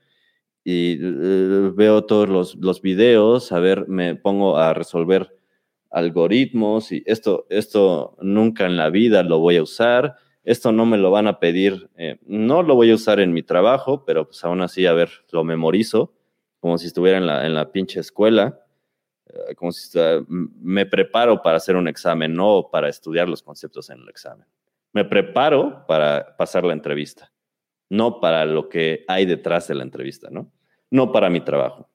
A: y eh, veo todos los, los, videos, a ver, me pongo a resolver algoritmos y esto, esto nunca en la vida lo voy a usar, esto no me lo van a pedir, eh, no lo voy a usar en mi trabajo, pero pues aún así, a ver, lo memorizo, como si estuviera en la, en la pinche escuela, eh, como si me preparo para hacer un examen, no para estudiar los conceptos en el examen. Me preparo para pasar la entrevista, no para lo que hay detrás de la entrevista, ¿no? No para mi trabajo.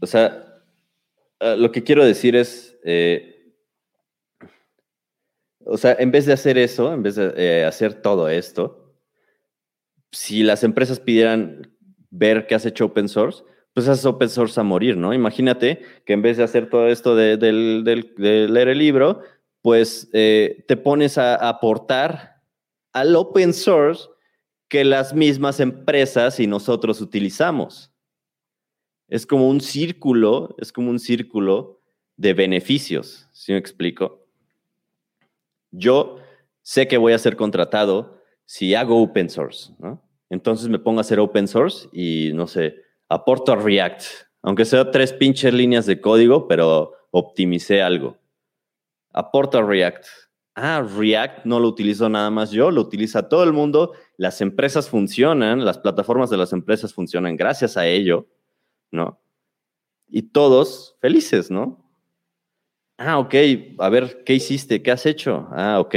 A: O sea, eh, lo que quiero decir es, eh, o sea, en vez de hacer eso, en vez de eh, hacer todo esto, si las empresas pidieran ver qué has hecho open source, pues haces open source a morir, ¿no? Imagínate que en vez de hacer todo esto de leer el libro, pues te pones a aportar al open source que las mismas empresas y nosotros utilizamos. Es como un círculo, es como un círculo de beneficios, ¿sí me explico? Yo sé que voy a ser contratado si hago open source, ¿no? Entonces me pongo a hacer open source y, no sé, aporto a React, aunque sea tres pinches líneas de código, pero optimicé algo aporta React. Ah, React no lo utilizo nada más yo, lo utiliza todo el mundo. Las empresas funcionan, las plataformas de las empresas funcionan gracias a ello, ¿no? Y todos felices, ¿no? Ah, ok, a ver, ¿qué hiciste? ¿Qué has hecho? Ah, ok,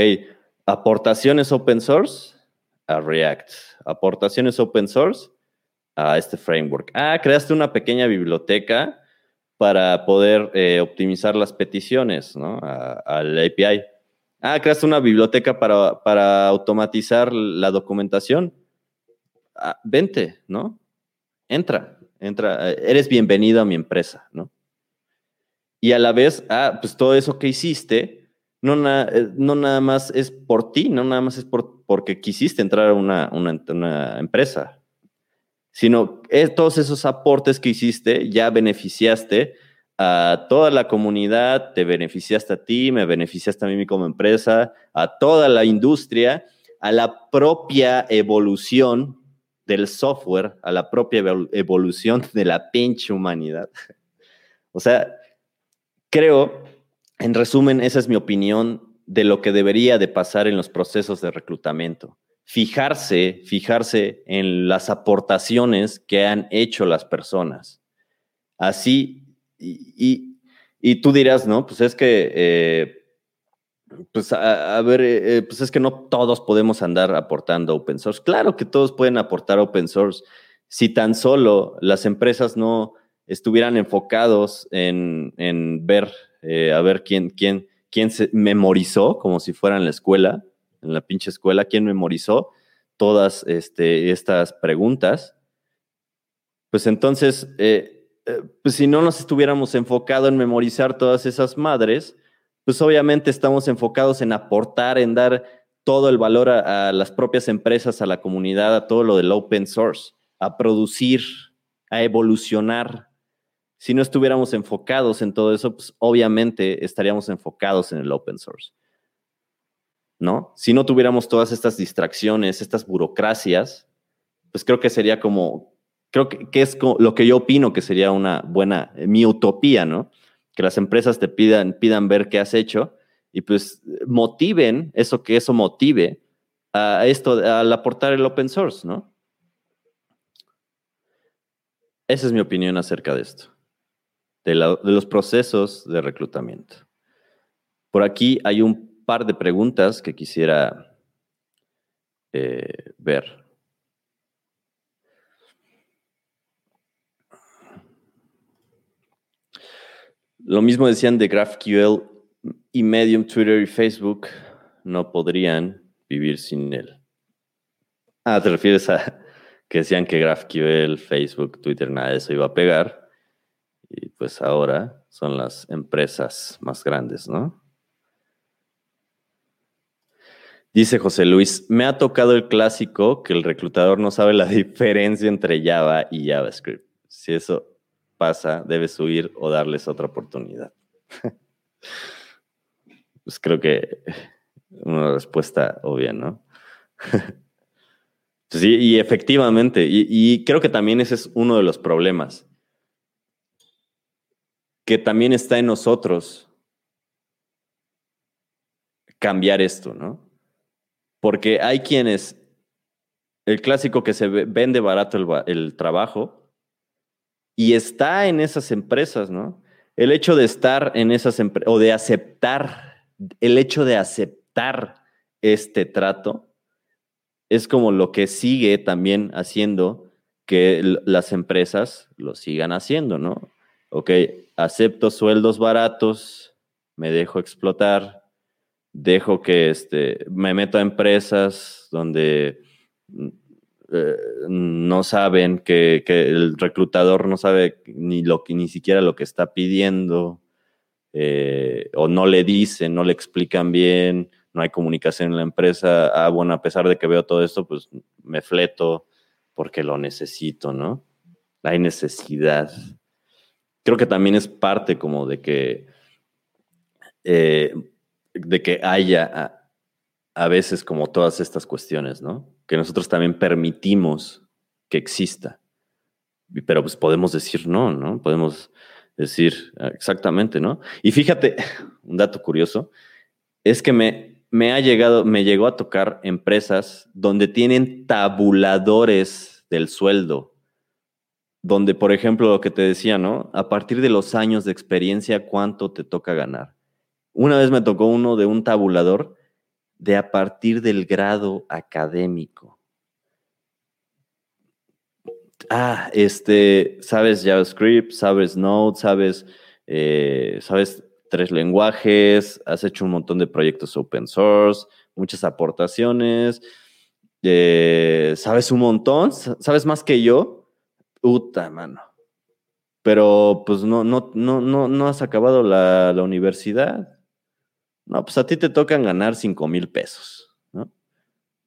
A: aportaciones open source a React, aportaciones open source a este framework. Ah, creaste una pequeña biblioteca para poder eh, optimizar las peticiones ¿no? al API. Ah, creaste una biblioteca para, para automatizar la documentación. Ah, vente, ¿no? Entra, entra, eres bienvenido a mi empresa, ¿no? Y a la vez, ah, pues todo eso que hiciste, no, eh, no nada más es por ti, no nada más es por, porque quisiste entrar a una, una, una empresa, sino todos esos aportes que hiciste ya beneficiaste a toda la comunidad, te beneficiaste a ti, me beneficiaste a mí como empresa, a toda la industria, a la propia evolución del software, a la propia evolución de la pinche humanidad. [laughs] O sea, creo, en resumen, esa es mi opinión de lo que debería de pasar en los procesos de reclutamiento fijarse, fijarse en las aportaciones que han hecho las personas. Así, y, tú dirás, ¿no? Pues es que, eh, pues a, ver, eh, eh, pues es que no todos podemos andar aportando open source. Claro que todos pueden aportar open source. Si tan solo las empresas no estuvieran enfocados en, ver, a ver quién, quién, quién se memorizó, como si fuera en la escuela, en la pinche escuela, quién memorizó todas este, estas preguntas, pues entonces, eh, eh, pues si no nos estuviéramos enfocado en memorizar todas esas madres, pues obviamente estamos enfocados en aportar, en dar todo el valor a, las propias empresas, a la comunidad, a todo lo del open source, a producir, a evolucionar. Si no estuviéramos enfocados en todo eso, pues obviamente estaríamos enfocados en el open source. ¿no? Si no tuviéramos todas estas distracciones, estas burocracias, pues creo que sería como, creo que, es lo que yo opino que sería una buena, mi utopía, ¿no? Que las empresas te pidan, pidan ver qué has hecho y pues motiven eso, que eso motive a esto, al aportar el open source, ¿no? Esa es mi opinión acerca de esto. de, los procesos de reclutamiento. Por aquí hay un par de preguntas que quisiera eh, ver. Lo mismo decían de GraphQL y Medium, Twitter y Facebook no podrían vivir sin él. Ah, te refieres a que decían que GraphQL, Facebook, Twitter, nada de eso iba a pegar. Y pues ahora son las empresas más grandes, ¿no? Dice José Luis, me ha tocado el clásico que el reclutador no sabe la [laughs] diferencia entre Java y JavaScript. Si eso pasa, debes huir o darles otra oportunidad. [laughs] pues creo que una respuesta obvia, ¿no? [laughs] sí, y efectivamente, y, creo que también ese es uno de los problemas, que también está en nosotros cambiar esto, ¿no? Porque hay quienes, el clásico que se vende barato el trabajo, y está en esas empresas, ¿no? El hecho de estar en esas empresas o de aceptar, el hecho de aceptar este trato es como lo que sigue también haciendo que las empresas lo sigan haciendo, ¿no? Ok, acepto sueldos baratos, me dejo explotar, dejo que este, me meto a empresas donde eh, no saben, que, el reclutador no sabe ni, lo, ni siquiera lo que está pidiendo, eh, o no le dicen, no le explican bien, no hay comunicación en la empresa. Ah, bueno, a pesar de que veo todo esto, pues me fleto porque lo necesito, ¿no? Hay necesidad. Creo que también es parte como de que, eh, de que haya a veces como todas estas cuestiones, ¿no? Que nosotros también permitimos que exista. Pero pues podemos decir no, ¿no? Podemos decir ah, exactamente, ¿no? Y fíjate, [laughs] un dato curioso, es que me, me ha llegado, me llegó a tocar empresas donde tienen tabuladores del sueldo, donde, por ejemplo, lo que te decía, ¿no? A partir de los años de experiencia, ¿cuánto te toca ganar? Una vez me tocó uno de un tabulador de a partir del grado académico. Ah, este, sabes JavaScript, sabes Node, sabes, eh, sabes tres lenguajes, has hecho un montón de proyectos open source, muchas aportaciones, eh, sabes un montón, sabes más que yo, puta mano. Pero pues no, no, no, no, no has acabado la, la universidad. No, pues a ti te tocan ganar 5 mil pesos, ¿no?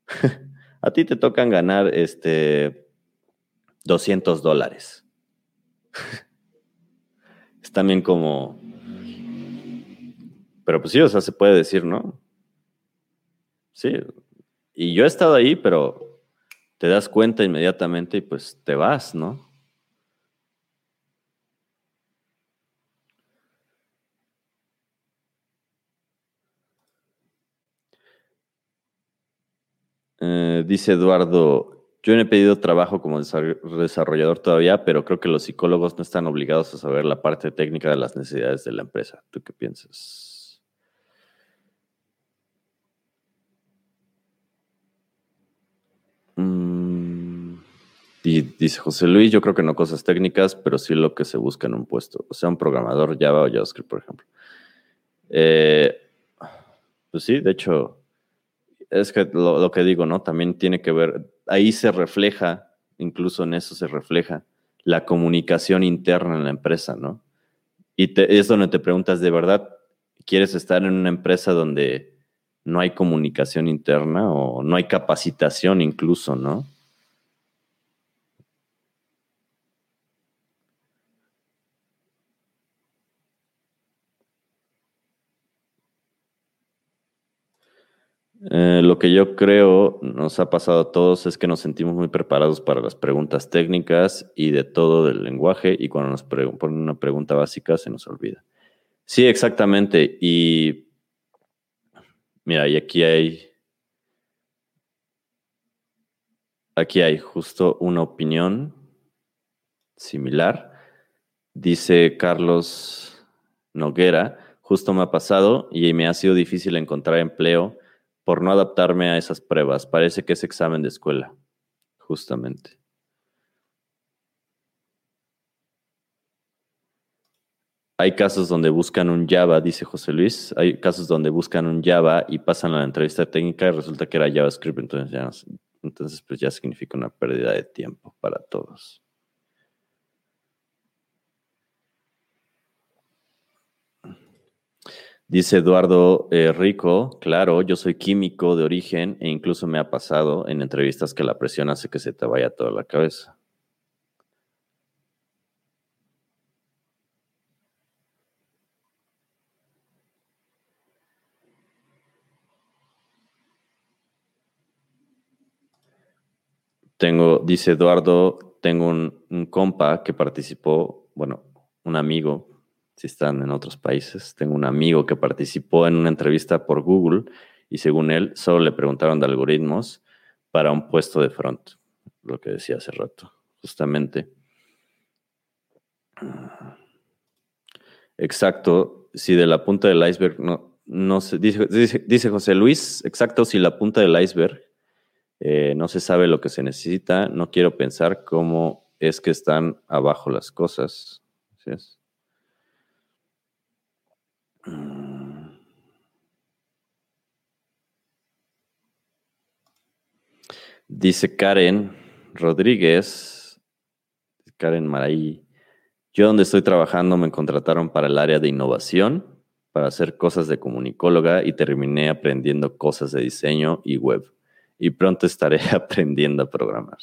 A: [laughs] a ti te tocan ganar este 200 dólares. [laughs] es también como... Pero pues sí, o sea, se puede decir, ¿no? Sí. Y yo he estado ahí, pero te das cuenta inmediatamente y pues te vas, ¿no? Eh, dice Eduardo, yo no he pedido trabajo como desarrollador todavía, pero creo que los psicólogos no están obligados a saber la parte técnica de las necesidades de la empresa. ¿Tú qué piensas? Mm, y dice José Luis, yo creo que no cosas técnicas, pero sí lo que se busca en un puesto. O sea, un programador Java o JavaScript, por ejemplo. Eh, pues sí, de hecho, es que lo, que digo, ¿no? También tiene que ver, ahí se refleja, incluso en eso se refleja la comunicación interna en la empresa, ¿no? Y es donde te preguntas, ¿de verdad quieres estar en una empresa donde no hay comunicación interna o no hay capacitación incluso, ¿no? Eh, lo que yo creo nos ha pasado a todos es que nos sentimos muy preparados para las preguntas técnicas y de todo del lenguaje y cuando nos ponen una pregunta básica se nos olvida. Sí, exactamente. Y mira, y aquí hay, aquí hay justo una opinión similar. Dice Carlos Noguera, justo me ha pasado y me ha sido difícil encontrar empleo por no adaptarme a esas pruebas. Parece que es examen de escuela, justamente. Hay casos donde buscan un Java, dice José Luis. Hay casos donde buscan un Java y pasan a la entrevista técnica y resulta que era JavaScript, entonces ya, entonces pues ya significa una pérdida de tiempo para todos. Dice Eduardo eh, Rico, claro, yo soy químico de origen e incluso me ha pasado en entrevistas que la presión hace que se te vaya toda la cabeza. Tengo, dice Eduardo, tengo un, compa que participó, bueno, un amigo, si están en otros países, tengo un amigo que participó en una entrevista por Google y según él solo le preguntaron de algoritmos para un puesto de front, lo que decía hace rato, justamente. Exacto, si de la punta del iceberg no, no se, dice, dice José Luis, exacto, si la punta del iceberg eh, no se sabe lo que se necesita, no quiero pensar cómo es que están abajo las cosas. Mm. Dice Karen Rodríguez, Karen Maraí, yo donde estoy trabajando me contrataron para el área de innovación, para hacer cosas de comunicóloga y terminé aprendiendo cosas de diseño y web y pronto estaré [laughs] aprendiendo a programar.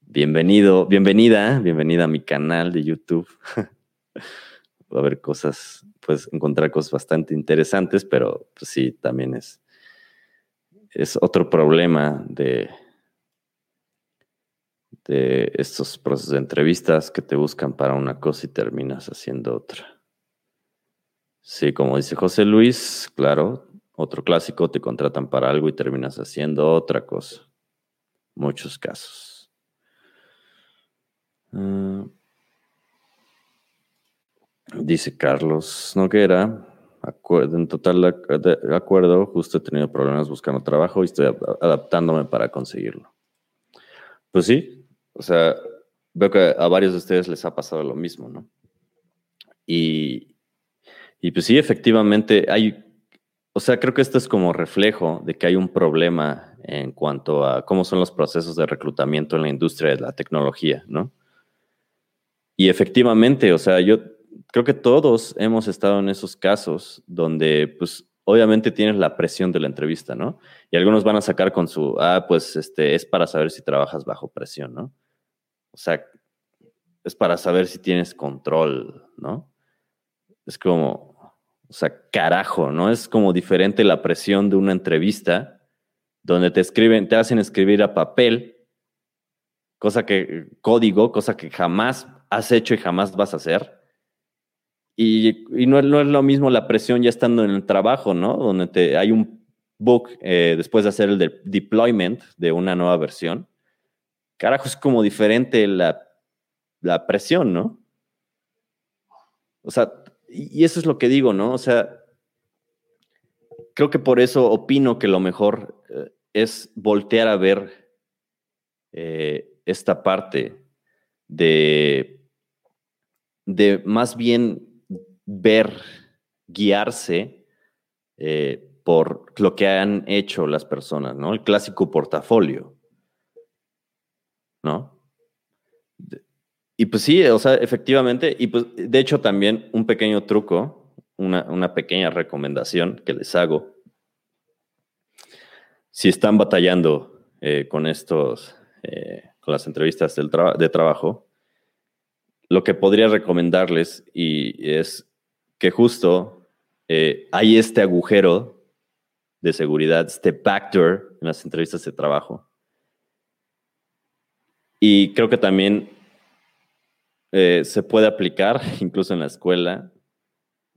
A: Bienvenido, bienvenida, bienvenida a mi canal de YouTube. [laughs] Va a haber cosas, pues encontrar cosas bastante interesantes, pero pues sí, también es, es otro problema de, de estos procesos de entrevistas que te buscan para una cosa y terminas haciendo otra. Sí, como dice José Luis, claro, otro clásico, te contratan para algo y terminas haciendo otra cosa. Muchos casos. Ah, dice Carlos Noguera, en total acuerdo, justo he tenido problemas buscando trabajo y estoy adaptándome para conseguirlo. Pues sí, o sea, veo que a varios de ustedes les ha pasado lo mismo, ¿no? Y, y pues sí, efectivamente hay o sea, creo que esto es como reflejo de que hay un problema en cuanto a cómo son los procesos de reclutamiento en la industria de la tecnología, ¿no? Y efectivamente, o sea, yo creo que todos hemos estado en esos casos donde, pues, obviamente tienes la presión de la entrevista, ¿no? Y algunos van a sacar con su, ah, pues, este, es para saber si trabajas bajo presión, ¿no? O sea, es para saber si tienes control, ¿no? Es como, o sea, carajo, ¿no? Es como diferente la presión de una entrevista donde te escriben, te hacen escribir a papel, cosa que, código, cosa que jamás has hecho y jamás vas a hacer. Y, no, es lo mismo la presión ya estando en el trabajo, ¿no? Donde te, hay un book eh, después de hacer el deployment de una nueva versión. Carajo, es como diferente la, la presión, ¿no? O sea, y eso es lo que digo, ¿no? O sea, creo que por eso opino que lo mejor eh, es voltear a ver eh, esta parte de, de más bien ver, guiarse eh, por lo que han hecho las personas, ¿no? El clásico portafolio, ¿no? Y pues sí, o sea, efectivamente, y pues de hecho también un pequeño truco, una, pequeña recomendación que les hago. Si están batallando eh, con estos, eh, con las entrevistas del de trabajo, lo que podría recomendarles y es que justo eh, hay este agujero de seguridad, este backdoor en las entrevistas de trabajo. Y creo que también eh, se puede aplicar [laughs] incluso en la escuela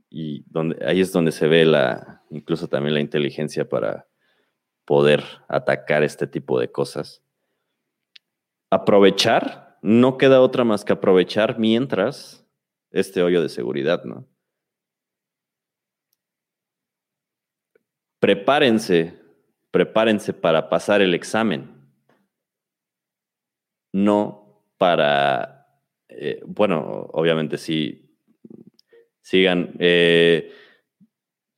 A: y donde, ahí es donde se ve la, incluso también la inteligencia para poder atacar este tipo de cosas. Aprovechar, no queda otra más que aprovechar mientras este hoyo de seguridad, ¿no? Prepárense, prepárense para pasar el examen, no para, eh, bueno, obviamente sí, sigan eh,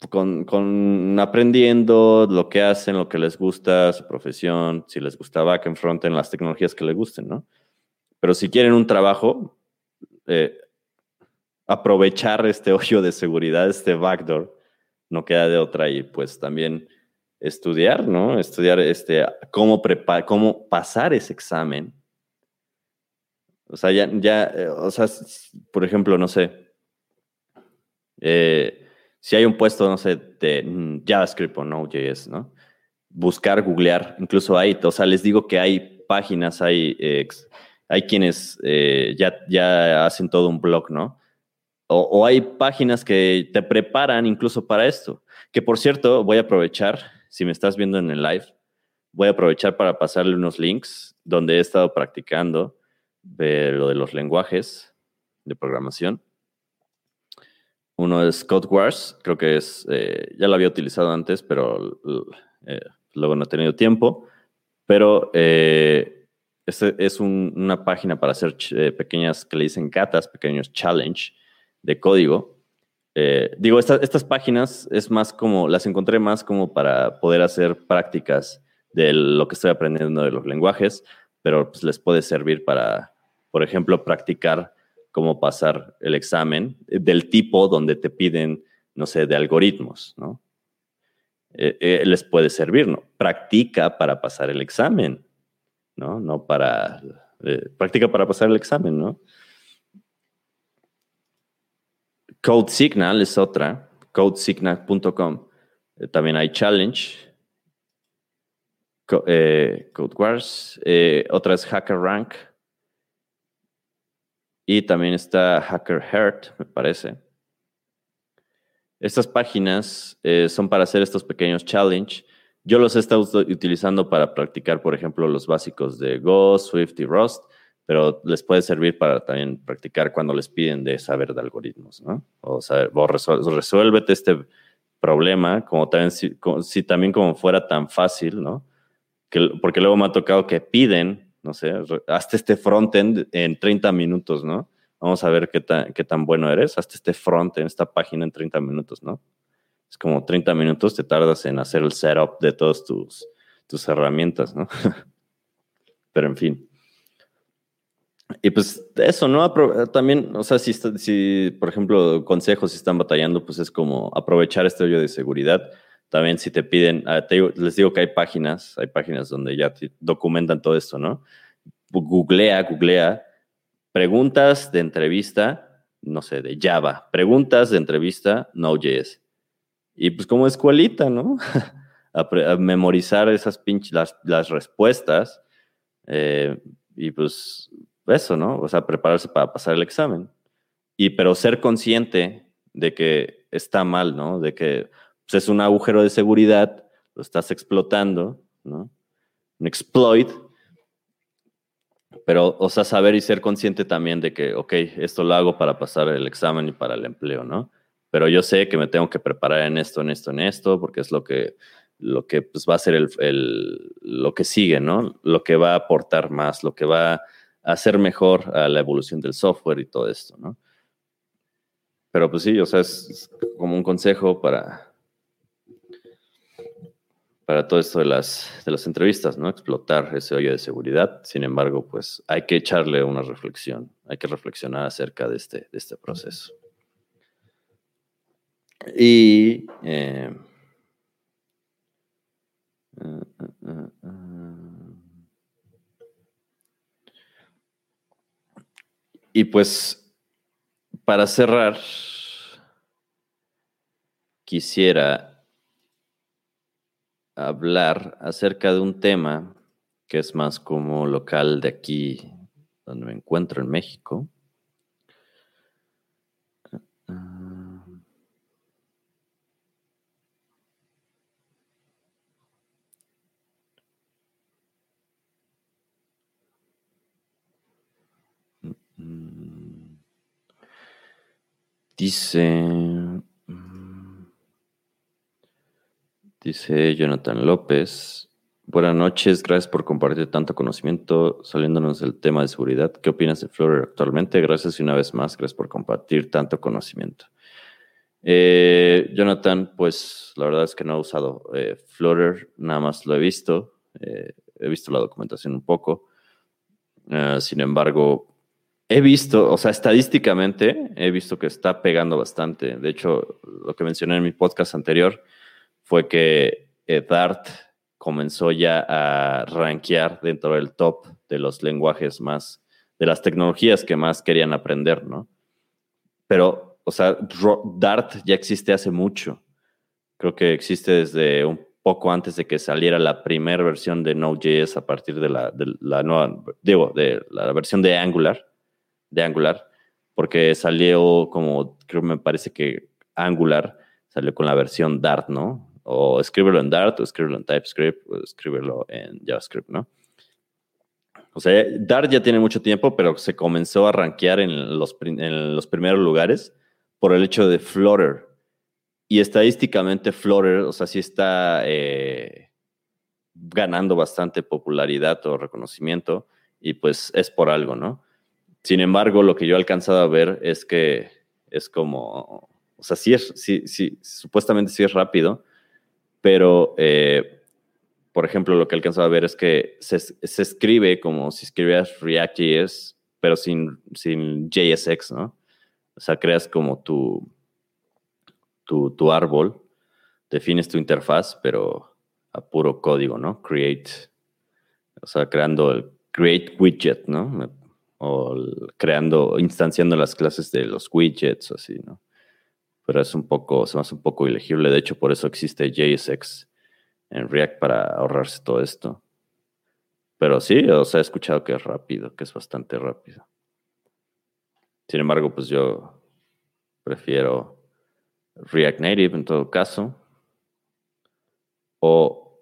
A: con, aprendiendo lo que hacen, lo que les gusta, su profesión, si les gusta back and front en las tecnologías que les gusten, ¿no? Pero si quieren un trabajo, eh, aprovechar este [laughs] hoyo de seguridad, este backdoor, no queda de otra y pues también estudiar, ¿no? Estudiar este, cómo, cómo pasar ese examen. O sea, ya, ya eh, o sea, por ejemplo, no sé, eh, si hay un puesto, no sé, de mm, JavaScript o Node.js, ¿no? Buscar, googlear, incluso hay, o sea, les digo que hay páginas, hay, hay quienes eh, ya, ya hacen todo un blog, ¿no? O, hay páginas que te preparan incluso para esto. Que por cierto, voy a aprovechar, si me estás viendo en el live, voy a aprovechar para pasarle unos links donde he estado practicando lo de los lenguajes de programación. Uno es CodeWars, creo que es, eh, ya lo había utilizado antes, pero eh, luego no he tenido tiempo. Pero eh, este es una página para hacer pequeñas, que le dicen catas, pequeños challenge de código. Eh, digo, estas páginas es más como, las encontré más como para poder hacer prácticas de lo que estoy aprendiendo de los lenguajes, pero pues les puede servir para, por ejemplo, practicar cómo pasar el examen del tipo donde te piden, no sé, de algoritmos, ¿no? Eh, eh, les puede servir, ¿no? Practica para pasar el examen, ¿no? No para, practica para pasar el examen, ¿no? Code Signal es otra, codesignal.com. Eh, también hay Challenge, eh, Code Wars, eh, otra es HackerRank. Y también está HackerHeart, me parece. Estas páginas son para hacer estos pequeños challenge. Yo los he estado utilizando para practicar, por ejemplo, los básicos de Go, Swift y Rust pero les puede servir para también practicar cuando les piden de saber de algoritmos, ¿no? O sea, vos resuélvete este problema, como también, si, también como fuera tan fácil, ¿no? Que, porque luego me ha tocado que piden, no sé, hasta este frontend en 30 minutos, ¿no? Vamos a ver qué tan, qué tan bueno eres, hasta este frontend, esta página en 30 minutos, ¿no? Es como 30 minutos te tardas en hacer el setup de todas tus, tus herramientas, ¿no? [laughs] Pero en fin. Y pues eso, ¿no? También, o sea, si, si, por ejemplo, consejos si están batallando, pues es como aprovechar este hoyo de seguridad. También si te piden, ah, les digo que hay páginas, hay páginas donde ya documentan todo esto, ¿no? Googlea, googlea, preguntas de entrevista, no sé, de Java, preguntas de entrevista, Node.js. Y pues como escuelita, ¿no? [laughs] a, memorizar esas pinches, las, las respuestas. Eh, y pues eso, ¿no? O sea, prepararse para pasar el examen. Y pero ser consciente de que está mal, ¿no? De que pues, es un agujero de seguridad, lo estás explotando, ¿no? Un exploit. Pero, o sea, saber y ser consciente también de que, ok, esto lo hago para pasar el examen y para el empleo, ¿no? Pero yo sé que me tengo que preparar en esto, en esto, en esto, porque es lo que, lo que pues, va a ser el, el, lo que sigue, ¿no? Lo que va a aportar más, lo que va hacer mejor a la evolución del software y todo esto, ¿no? Pero pues sí, o sea, es como un consejo para, para todo esto de las, de las entrevistas, ¿no? Explotar ese hoyo de seguridad. Sin embargo, pues hay que echarle una reflexión, hay que reflexionar acerca de este, de este proceso. Y... Eh, uh, uh, Y pues, para cerrar, quisiera hablar acerca de un tema que es más como local de aquí, donde me encuentro en México. Dice. Mm, dice Jonathan López. Buenas noches, gracias por compartir tanto conocimiento saliéndonos del tema de seguridad. ¿Qué opinas de Flutter actualmente? Gracias y una vez más, gracias por compartir tanto conocimiento. Eh, Jonathan, pues la verdad es que no he usado eh, Flutter, nada más lo he visto, eh, he visto la documentación un poco. sin embargo, he visto, o sea, estadísticamente he visto que está pegando bastante. De hecho, lo que mencioné en mi podcast anterior fue que Dart comenzó ya a rankear dentro del top de los lenguajes más, de las tecnologías que más querían aprender, ¿no? Pero o sea, Dart ya existe hace mucho. Creo que existe desde un poco antes de que saliera la primera versión de Node.js a partir de la, de la nueva, digo, de la versión de Angular, de Angular, porque salió como, creo me parece que Angular salió con la versión Dart, ¿no? O escríbelo en Dart, o escríbelo en TypeScript, o escríbelo en JavaScript, ¿no? O sea, Dart ya tiene mucho tiempo, pero se comenzó a rankear en los, en los primeros lugares por el hecho de Flutter. Y estadísticamente Flutter, o sea, sí está eh, ganando bastante popularidad o reconocimiento y pues es por algo, ¿no? Sin embargo, lo que yo he alcanzado a ver es que es como, o sea, sí es, sí, sí, supuestamente sí es rápido, pero, eh, por ejemplo, lo que he alcanzado a ver es que se, se escribe como si escribieras React.js, pero sin, sin JSX, ¿no? O sea, creas como tu, tu, árbol, defines tu interfaz, pero a puro código, ¿no? Create, o sea, creando el create widget, ¿no? O creando, instanciando las clases de los widgets, así, ¿no? Pero es un poco, se me hace un poco ilegible. De hecho, por eso existe JSX en React para ahorrarse todo esto. Pero sí, o sea, he escuchado que es rápido, que es bastante rápido. Sin embargo, pues yo prefiero React Native en todo caso. O,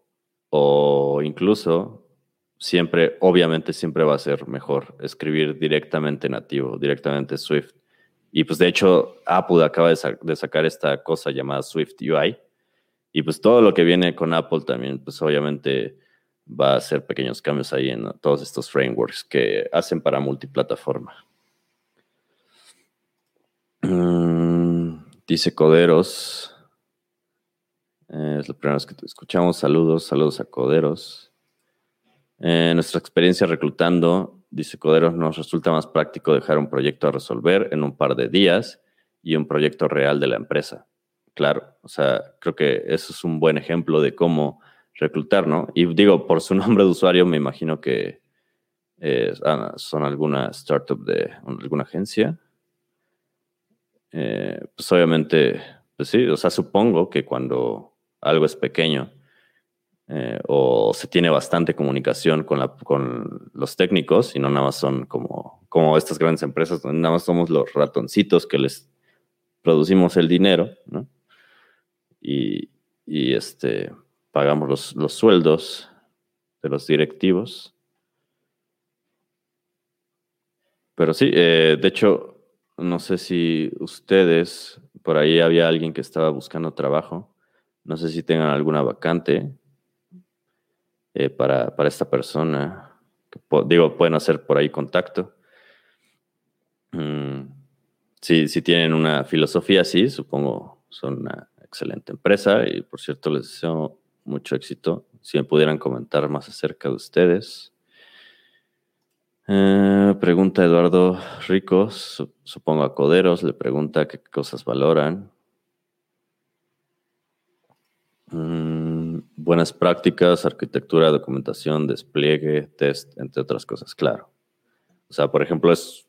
A: o incluso siempre, obviamente siempre va a ser mejor escribir directamente nativo, directamente Swift. Y pues de hecho Apple acaba de, sacar esta cosa llamada Swift UI. Y pues todo lo que viene con Apple también, pues obviamente va a hacer pequeños cambios ahí en todos estos frameworks que hacen para multiplataforma. Mm, dice Coderos. Es la primera vez que escuchamos. Saludos, saludos a Coderos. Eh, nuestra experiencia reclutando, dice Coderos, nos resulta más práctico dejar un proyecto a resolver en un par de días y un proyecto real de la empresa. Claro, o sea, creo que eso es un buen ejemplo de cómo reclutar, ¿no? Y digo, por su [laughs] nombre de usuario, me imagino que eh, ah, son alguna startup de alguna agencia. Eh, pues obviamente, pues sí, o sea, supongo que cuando algo es pequeño eh, o se tiene bastante comunicación con, los técnicos y no nada más son como, estas grandes empresas, donde nada más somos los ratoncitos que les producimos el dinero. Y, este, pagamos los, los sueldos de los directivos. Pero sí, eh, de hecho, no sé si ustedes, por ahí había alguien que estaba buscando trabajo. No sé si tengan alguna vacante eh, para, esta persona. digo, pueden hacer por ahí contacto. Mm, si, si tienen una filosofía así, supongo son una excelente empresa y por cierto les deseo mucho éxito. Si me pudieran comentar más acerca de ustedes. Eh, pregunta Eduardo Ricos, supongo a Coderos, le pregunta qué cosas valoran. Mm, buenas prácticas, arquitectura, documentación, despliegue, test, entre otras cosas, claro. O sea, por ejemplo, es,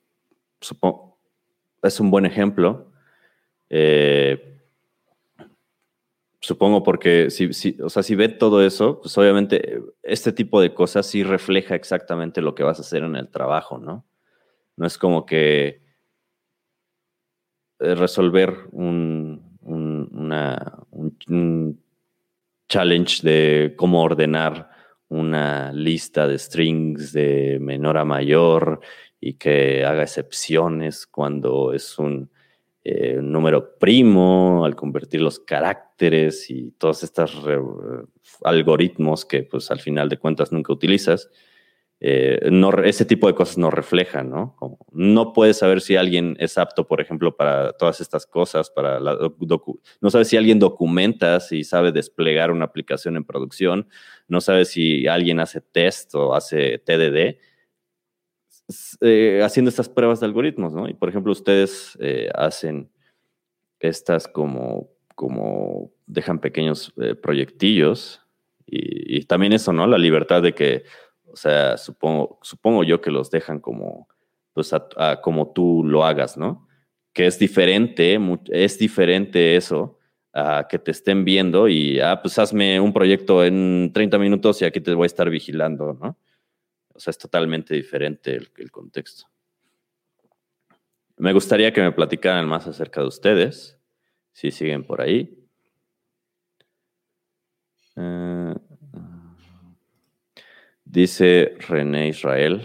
A: supongo, es un buen ejemplo. Eh, Supongo porque si, si, o sea, si ve todo eso, pues obviamente este tipo de cosas sí refleja exactamente lo que vas a hacer en el trabajo, ¿no? No es como que eh, resolver un challenge de cómo ordenar una lista de strings de menor a mayor y que haga excepciones cuando es un eh, número primo, al convertir los caracteres y todos estos algoritmos que pues al final de cuentas nunca utilizas, eh, no, ese tipo de cosas no reflejan, ¿no? no puedes saber si alguien es apto, por ejemplo, para todas estas cosas, para la no sabes si alguien documenta, si sabe desplegar una aplicación en producción, no sabes si alguien hace test o hace TDD, eh, haciendo estas pruebas de algoritmos, ¿no? Y por ejemplo, ustedes eh, hacen estas como, como dejan pequeños proyectillos y, también eso, ¿no? La libertad de que, o sea, supongo, supongo yo que los dejan como, pues, como tú lo hagas, ¿no? Que es diferente, es diferente eso a que te estén viendo y, ah, pues hazme un proyecto en 30 minutos y aquí te voy a estar vigilando, ¿no? O sea, es totalmente diferente el, contexto. Me gustaría que me platicaran más acerca de ustedes, si siguen por ahí. Eh, dice René Israel,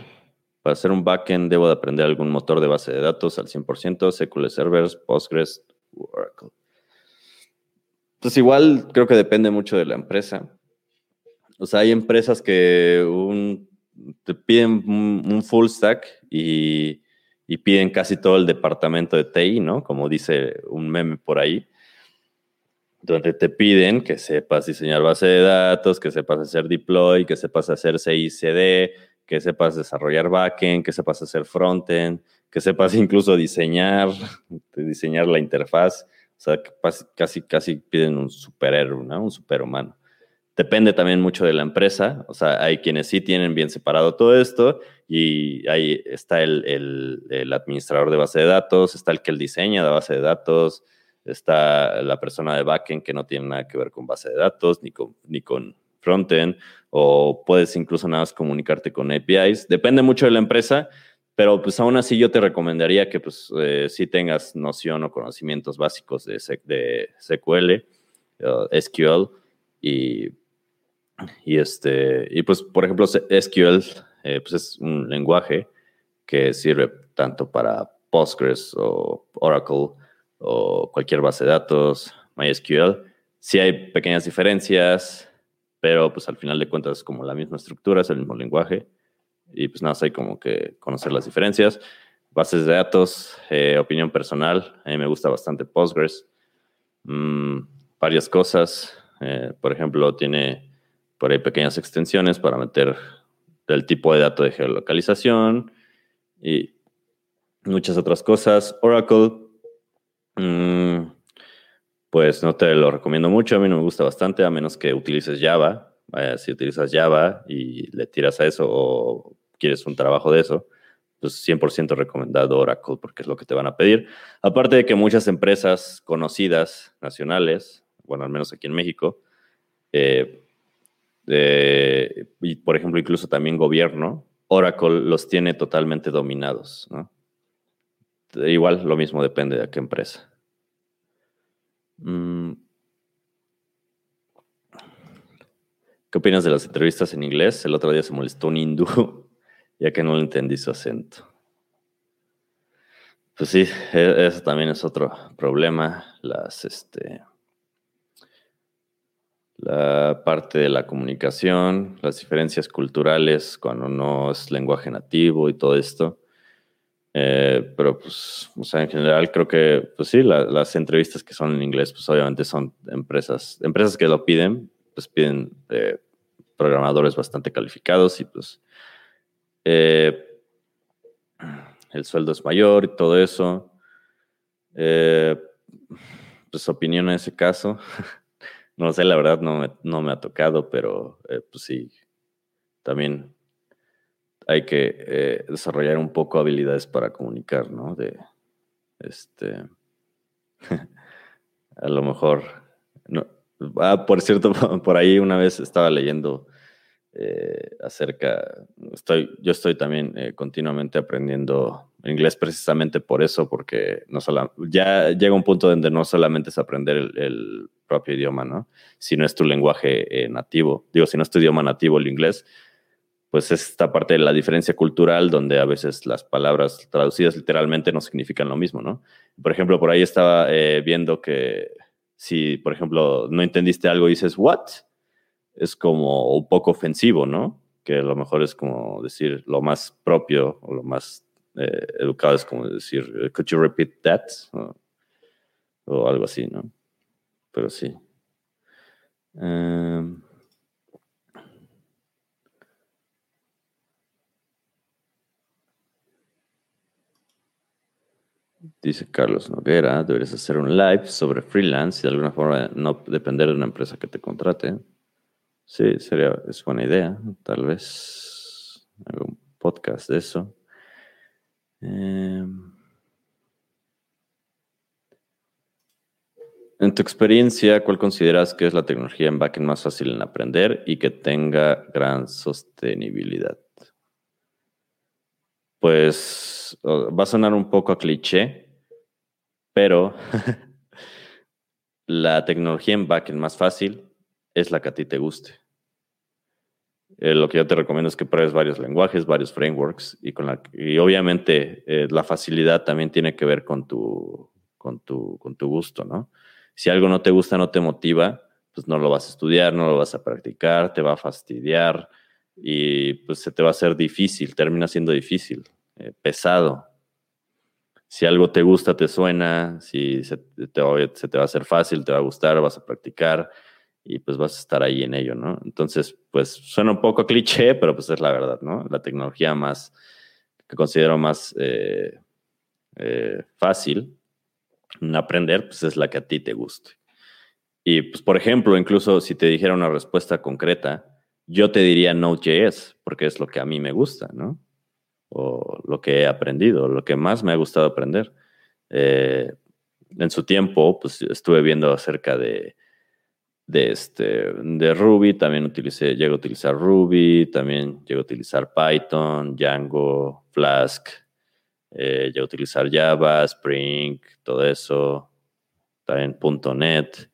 A: para hacer un backend debo de aprender algún motor de base de datos al 100%, SQL Servers, Postgres, Oracle. Pues igual creo que depende mucho de la empresa. O sea, hay empresas que te piden un, full stack y, piden casi todo el departamento de TI, ¿no? Como dice un meme por ahí, donde te piden que sepas diseñar base de datos, que sepas hacer deploy, que sepas hacer CICD, que sepas desarrollar backend, que sepas hacer frontend, que sepas [laughs] incluso diseñar, diseñar la interfaz. O sea, casi, casi piden un superhéroe. Un superhumano. Depende también mucho de la empresa, o sea, hay quienes sí tienen bien separado todo esto y ahí está el, administrador de base de datos, está el que el diseña la base de datos, está la persona de backend que no tiene nada que ver con base de datos ni con, ni con frontend, o puedes incluso nada más comunicarte con APIs. Depende mucho de la empresa, pero pues aún así yo te recomendaría que pues eh, sí tengas noción o conocimientos básicos de, SQL, SQL y y, este, y pues, por ejemplo, SQL eh, pues es un lenguaje que sirve tanto para Postgres o Oracle o cualquier base de datos, MySQL. Sí hay pequeñas diferencias, pero pues al final de cuentas es como la misma estructura, es el mismo lenguaje. Y pues nada, hay como que conocer las diferencias. Bases de datos, eh, opinión personal, a mí me gusta bastante Postgres. Mm, varias cosas, eh, por ejemplo, tiene por ahí pequeñas extensiones para meter el tipo de dato de geolocalización y muchas otras cosas. Oracle, mm, pues no te lo recomiendo mucho, a mí no me gusta bastante, a menos que utilices Java. Si utilizas Java y le tiras a eso o quieres un trabajo de eso, pues 100% recomendado Oracle porque es lo que te van a pedir. Aparte de que muchas empresas conocidas, nacionales, bueno, al menos aquí en México, eh, y por ejemplo, incluso también gobierno, Oracle los tiene totalmente dominados. Igual lo mismo depende de qué empresa. Mm. ¿Qué opinas de las entrevistas en inglés? El otro día se molestó un hindú, [laughs] ya que no le entendí su acento. Pues sí, e-, eso también es otro problema. Las, este, la parte de la comunicación, las diferencias culturales cuando no es lenguaje nativo y todo esto. Eh, pero pues, o sea, en general creo que, pues sí, las entrevistas que son en inglés, pues obviamente son empresas, empresas que lo piden, pues piden eh, programadores bastante calificados y pues eh, el sueldo es mayor y todo eso. pues opinión en ese caso. [laughs] No sé, la verdad no me, no me ha tocado, pero eh, pues sí, también hay que eh, desarrollar un poco habilidades para comunicar, ¿no? De, este, [laughs] a lo mejor, ah, por cierto, [laughs] por ahí una vez estaba leyendo eh, acerca, estoy, yo estoy también continuamente aprendiendo inglés precisamente por eso, porque no solo, ya llega un punto donde no solamente es aprender el, propio idioma, ¿no? Si no es tu lenguaje eh, nativo, digo, si no es tu idioma nativo el inglés, pues es esta parte de la diferencia cultural donde a veces las palabras traducidas literalmente no significan lo mismo, ¿no? Por ejemplo, por ahí estaba eh, viendo que si, por ejemplo, no entendiste algo y dices, ¿what? Es como un poco ofensivo, ¿no? Que a lo mejor es como decir lo más propio o lo más eh, educado es como decir, could you repeat that? O, algo así, ¿no? Pero sí. Em, Dice Carlos Noguera, deberías hacer un live sobre freelance y de alguna forma no depender de una empresa que te contrate. Sí, sería, es buena idea. Tal vez un podcast de eso. Em, en tu experiencia, ¿cuál consideras que es la tecnología en backend más fácil en aprender y que tenga gran sostenibilidad? Pues va a sonar un poco a cliché, pero [laughs] la tecnología en backend más fácil es la que a ti te guste. Eh, lo que yo te recomiendo es que pruebes varios lenguajes, varios frameworks y, con la, y obviamente eh, la facilidad también tiene que ver con tu, con, tu, con tu gusto, ¿no? Si algo no te gusta, no te motiva, pues no lo vas a estudiar, no lo vas a practicar, te va a fastidiar, y pues se te va a hacer difícil, termina siendo difícil, eh, pesado. Si algo te gusta, te suena, si se te, se te va a hacer fácil, te va a gustar, vas a practicar y pues vas a estar ahí en ello, ¿no? Entonces, pues suena un poco cliché, pero pues es la verdad, ¿no? La tecnología más, que considero más eh, eh, fácil en aprender, pues es la que a ti te guste. Y pues, por ejemplo, incluso si te dijera una respuesta concreta, yo te diría Node.js, porque es lo que a mí me gusta, ¿no? O lo que he aprendido, lo que más me ha gustado aprender. Eh, en su tiempo, pues estuve viendo acerca de, este, de Ruby, también utilicé, llego a utilizar Ruby, también llego a utilizar Python, Django, Flask, eh, llego a utilizar Java, Spring, todo eso, también .NET.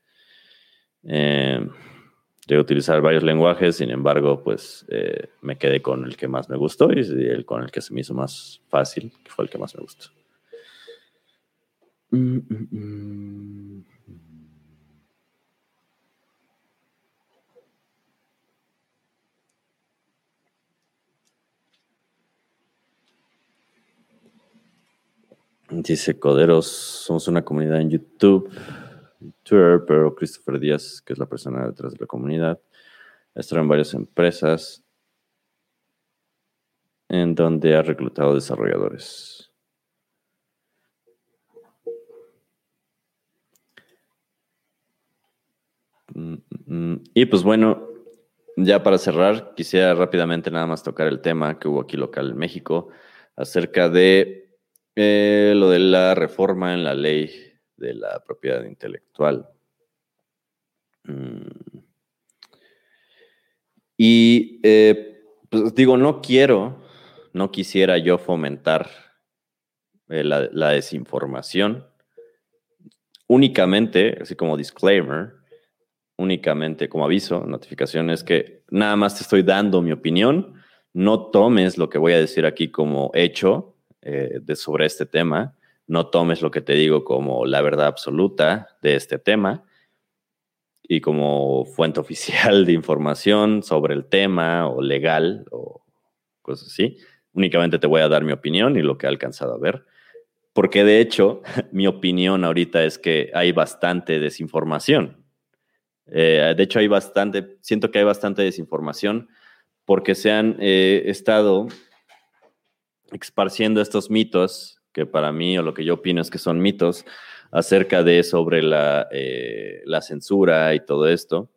A: Eh, Llegué a utilizar varios lenguajes, sin embargo, pues eh, me quedé con el que más me gustó y el con el que se me hizo más fácil, que fue el que más me gustó. Mm, mm, mm. Dice Coderos, somos una comunidad en YouTube Twitter, pero Christopher Díaz, que es la persona detrás de la comunidad, está en varias empresas en donde ha reclutado desarrolladores. Mm, mm, y pues bueno, ya para cerrar, quisiera rápidamente nada más tocar el tema que hubo aquí local en México acerca de eh, lo de la reforma en la ley de la propiedad intelectual. Mm. Y eh, pues digo, no quiero, no quisiera yo fomentar eh, la, desinformación. Únicamente, así como disclaimer, únicamente como aviso, notificación, es que nada más te estoy dando mi opinión. No tomes lo que voy a decir aquí como hecho eh, de, sobre este tema no tomes lo que te digo como la verdad absoluta de este tema y como fuente [laughs] oficial de información sobre el tema o legal o cosas así. Únicamente te voy a dar mi opinión y lo que he alcanzado a ver. Porque de hecho, [laughs] mi opinión ahorita es que hay bastante desinformación. Eh, de hecho, hay bastante, siento que hay bastante desinformación porque se han eh, estado esparciendo estos mitos que para mí o lo que yo opino es que son mitos acerca de sobre la, eh, la censura y todo esto.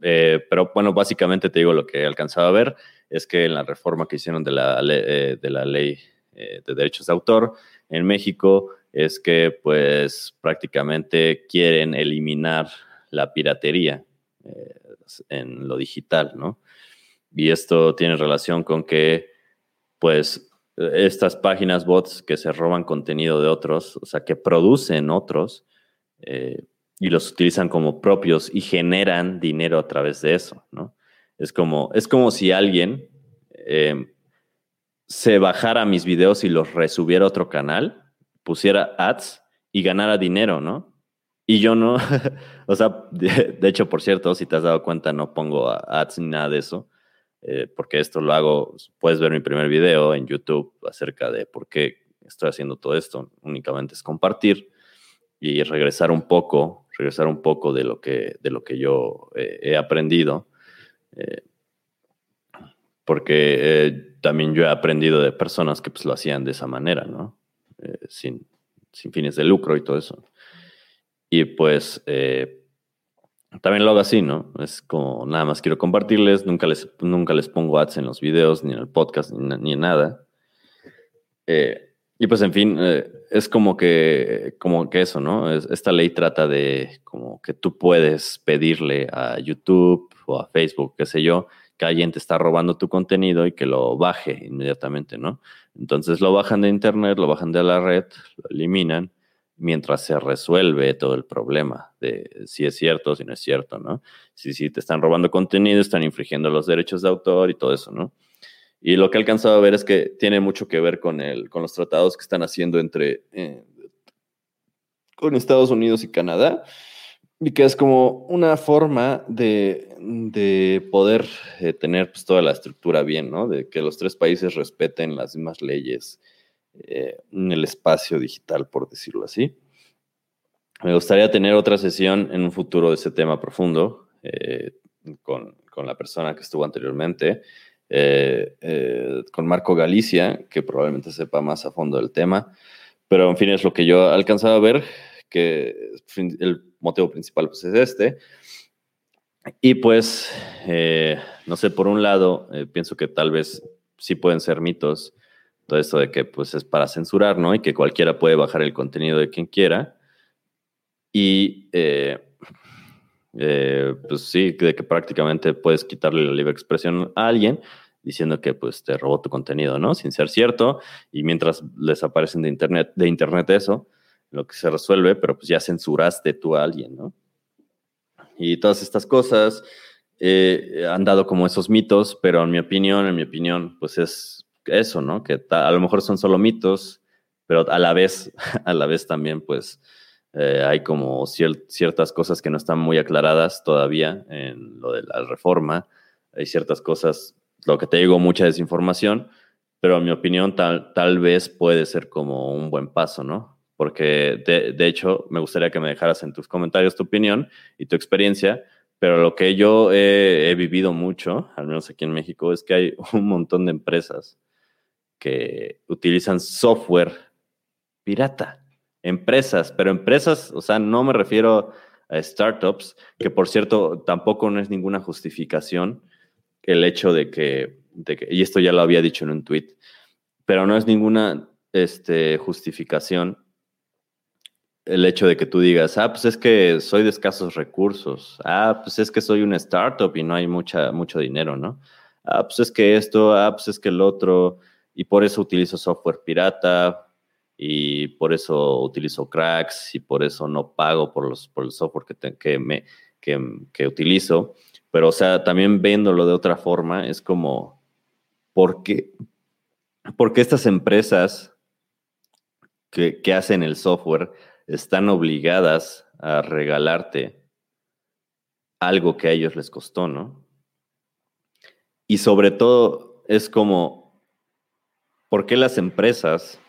A: Eh, pero bueno, básicamente te digo lo que he alcanzado a ver es que en la reforma que hicieron de la, eh, de la ley de derechos de autor en México es que pues prácticamente quieren eliminar la piratería en lo digital, ¿no? Y esto tiene relación con que pues estas páginas bots que se roban contenido de otros, o sea, que producen otros eh, y los utilizan como propios y generan dinero a través de eso, ¿no? Es como, es como si alguien em, se bajara mis videos y los resubiera a otro canal, pusiera ads y ganara dinero, ¿no? Y yo no, [laughs] o sea, de, hecho, por cierto, si te has dado cuenta, no pongo ads ni nada de eso, eh, porque esto lo hago, puedes ver mi primer video en YouTube acerca de por qué estoy haciendo todo esto, únicamente es compartir y regresar un poco, regresar un poco de lo que, de lo que yo eh, he aprendido, eh, porque también yo he aprendido de personas que pues lo hacían de esa manera, ¿no? sin, sin fines de lucro y todo eso. Y pues eh, también lo hago así, ¿no? Es como nada más quiero compartirles, nunca les, nunca les pongo ads en los videos, ni en el podcast, ni, en nada. Eh, y pues en fin, eh, es como que, como que eso, ¿no? esta ley trata de como que tú puedes pedirle a YouTube o a Facebook, qué sé yo, que alguien te está robando tu contenido y que lo baje inmediatamente, ¿no? Entonces lo bajan de internet, lo bajan de la red, lo eliminan mientras se resuelve todo el problema de si es cierto o si no es cierto, ¿no? Si, si te están robando contenido, están infringiendo los derechos de autor y todo eso, ¿no? Y lo que he alcanzado a ver es que tiene mucho que ver con, el, con los tratados que están haciendo entre eh, con Estados Unidos y Canadá, y que es como una forma de, de poder eh, tener pues, toda la estructura bien, ¿no? De que los tres países respeten las mismas leyes eh, en el espacio digital, por decirlo así. Me gustaría tener otra sesión en un futuro de ese tema profundo eh, con, con, la persona que estuvo anteriormente, eh, con Marco Galicia, que probablemente sepa más a fondo del tema. Pero en fin, es lo que yo he alcanzado a ver, que el motivo principal pues, es este. Y pues, no sé, por un lado, pienso que tal vez sí pueden ser mitos todo esto de que pues es para censurar, ¿no? Y que cualquiera puede bajar el contenido de quien quiera. Y eh, eh, pues sí, de que prácticamente puedes quitarle la libre expresión a alguien diciendo que pues te robó tu contenido, ¿no? Sin ser cierto. Y mientras les aparecen de internet, de internet eso, lo que se resuelve, pero pues ya censuraste tú a alguien, ¿no? Y todas estas cosas eh, han dado como esos mitos, pero en mi opinión, en mi opinión, pues es eso, ¿no? Que a lo mejor son solo mitos, pero a la vez, [laughs] a la vez también, pues, eh, hay como ciertas cosas que no están muy aclaradas todavía en lo de la reforma. Hay ciertas cosas, lo que te digo, mucha desinformación, pero en mi opinión tal, tal vez puede ser como un buen paso, ¿no? Porque de, de hecho me gustaría que me dejaras en tus comentarios tu opinión y tu experiencia pero lo que yo he, he, vivido mucho, al menos aquí en México, es que hay [laughs] un montón de empresas que utilizan software pirata. Empresas, pero empresas, o sea, no me refiero a startups, que por cierto tampoco no es ninguna justificación el hecho de que, y esto ya lo había dicho en un tweet, pero no es ninguna este, justificación el hecho de que tú digas, ah, pues es que soy de escasos recursos, ah, pues es que soy una startup y no hay mucha, mucho dinero, ¿no? Ah, pues es que esto, ah, pues es que el otro, y por eso utilizo software pirata y por eso utilizo cracks y por eso no pago por, los, por el software que, que, me, que, utilizo. Pero, o sea, también viéndolo de otra forma, es como, ¿por qué, porque estas empresas que, que hacen el software están obligadas a regalarte algo que a ellos les costó, ¿no? Y sobre todo es como, ¿Por qué las empresas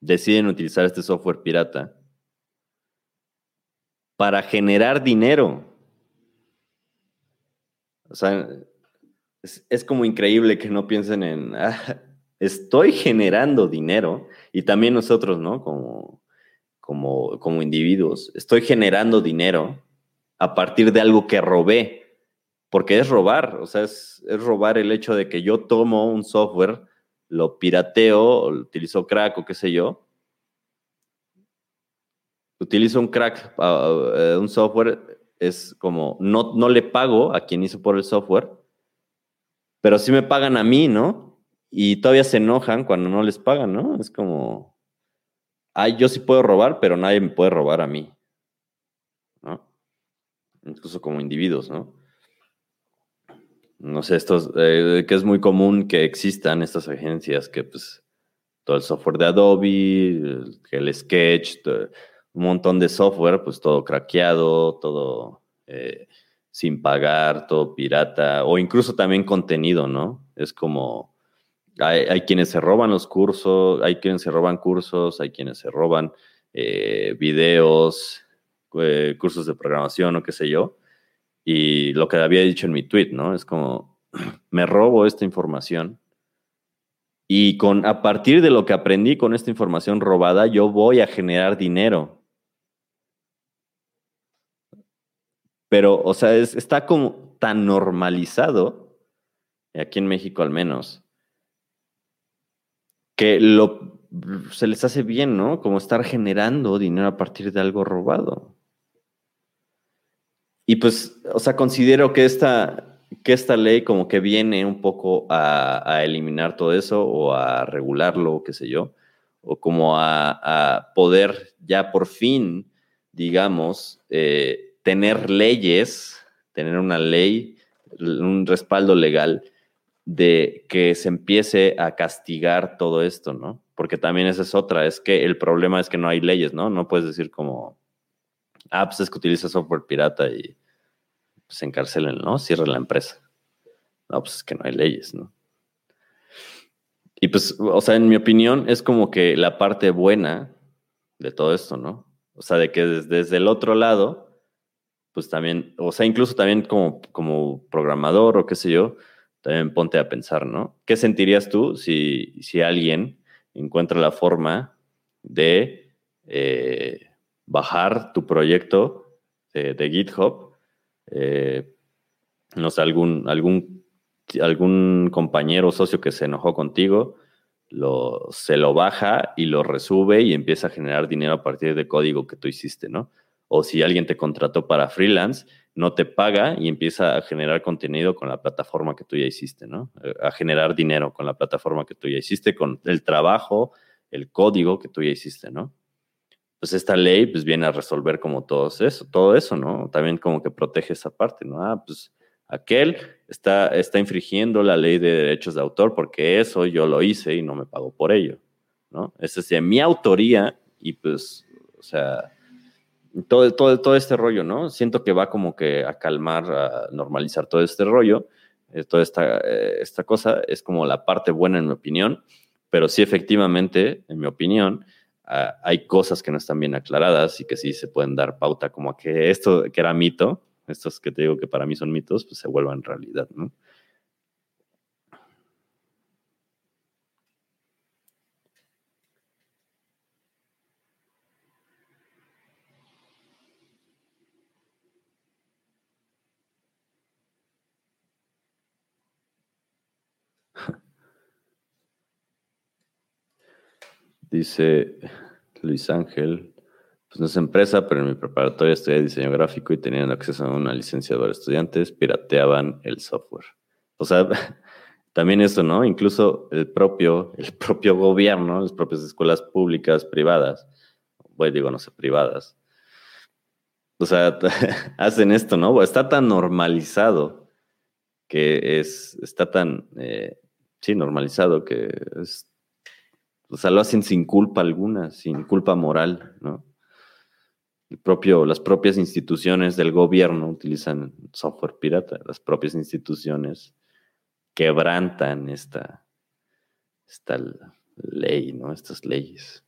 A: deciden utilizar este software pirata? Para generar dinero. O sea, es, como increíble que no piensen en, [laughs] ah, estoy generando dinero, y también nosotros, ¿no? Como, como, como individuos, estoy generando dinero a partir de algo que robé porque es robar, o sea, es, robar el hecho de que yo tomo un software, lo pirateo, utilizo crack o qué sé yo, utilizo un crack, uh, un software, es como, no, no le pago a quien hizo por el software, pero sí me pagan a mí, ¿no? Y todavía se enojan cuando no les pagan, ¿no? Es como, ay, yo sí puedo robar, pero nadie me puede robar a mí, ¿no? Incluso como individuos, ¿no? No sé, estos, eh, que es muy común que existan estas agencias que pues todo el software de Adobe, el, Sketch, un montón de software, pues todo craqueado, todo eh, sin pagar, todo pirata, o incluso también contenido, ¿no? Es como, hay, quienes se roban los cursos, hay quienes se roban cursos, hay quienes se roban eh, videos, eh, cursos de programación o qué sé yo. Y lo que había dicho en mi tweet, ¿no? Es como, me robo esta información y con, a partir de lo que aprendí con esta información robada, yo voy a generar dinero. Pero, o sea, está como tan normalizado, aquí en México al menos, que lo, se les hace bien, ¿no? Como estar generando dinero a partir de algo robado. Y pues, o sea, considero que esta, que esta ley como que viene un poco a, eliminar todo eso o a regularlo, qué sé yo, o como a, poder ya por fin, digamos, eh, tener leyes, tener una ley, un respaldo legal de que se empiece a castigar todo esto, ¿no? Porque también esa es otra, es que el problema es que no hay leyes, ¿no? No puedes decir como, ah, pues es que utiliza software pirata y se encarcelen, ¿no? Cierra la empresa. No, pues es que no hay leyes, ¿no? Y pues, o sea, en mi opinión, es como que la parte buena de todo esto, ¿no? O sea, de que desde, el otro lado, pues también, o sea, incluso también como, como programador o qué sé yo, también ponte a pensar, ¿no? ¿Qué sentirías tú si, si alguien encuentra la forma de eh, bajar tu proyecto de, GitHub eh, no sé, algún, algún, algún compañero o socio que se enojó contigo, lo, se lo baja y lo resube y empieza a generar dinero a partir de código que tú hiciste, ¿no? O si alguien te contrató para freelance, no te paga y empieza a generar contenido con la plataforma que tú ya hiciste, ¿no? A generar dinero con la plataforma que tú ya hiciste, con el trabajo, el código que tú ya hiciste, ¿no? Pues esta ley pues viene a resolver como todo eso, todo eso, ¿no? También como que protege esa parte, ¿no? Ah, pues aquel está, está infringiendo la ley de derechos de autor porque eso yo lo hice y no me pago por ello, ¿no? Es de mi autoría y pues, o sea, todo, todo, todo este rollo, ¿no? Siento que va como que a calmar, a normalizar todo este rollo, eh, toda esta, eh, esta cosa es como la parte buena en mi opinión, pero sí efectivamente, en mi opinión, Ah, hay cosas que no están bien aclaradas y que sí se pueden dar pauta como a que esto que era mito, estos que te digo que para mí son mitos, pues se vuelvan realidad, ¿no? Dice Luis Ángel, pues no es empresa, pero en mi preparatoria estudié diseño gráfico y tenían acceso a una licencia de estudiantes, pirateaban el software. O sea, [laughs] también eso, ¿no? Incluso el propio, el propio gobierno, las propias escuelas públicas, privadas, bueno, digo, no sé, privadas, o sea, [laughs] hacen esto, ¿no? Está tan normalizado que es, está tan, eh, sí, normalizado que es o sea, lo hacen sin culpa alguna, sin culpa moral, ¿no? Las propias instituciones del gobierno utilizan software pirata, las propias instituciones quebrantan esta, ley, ¿no? Estas leyes.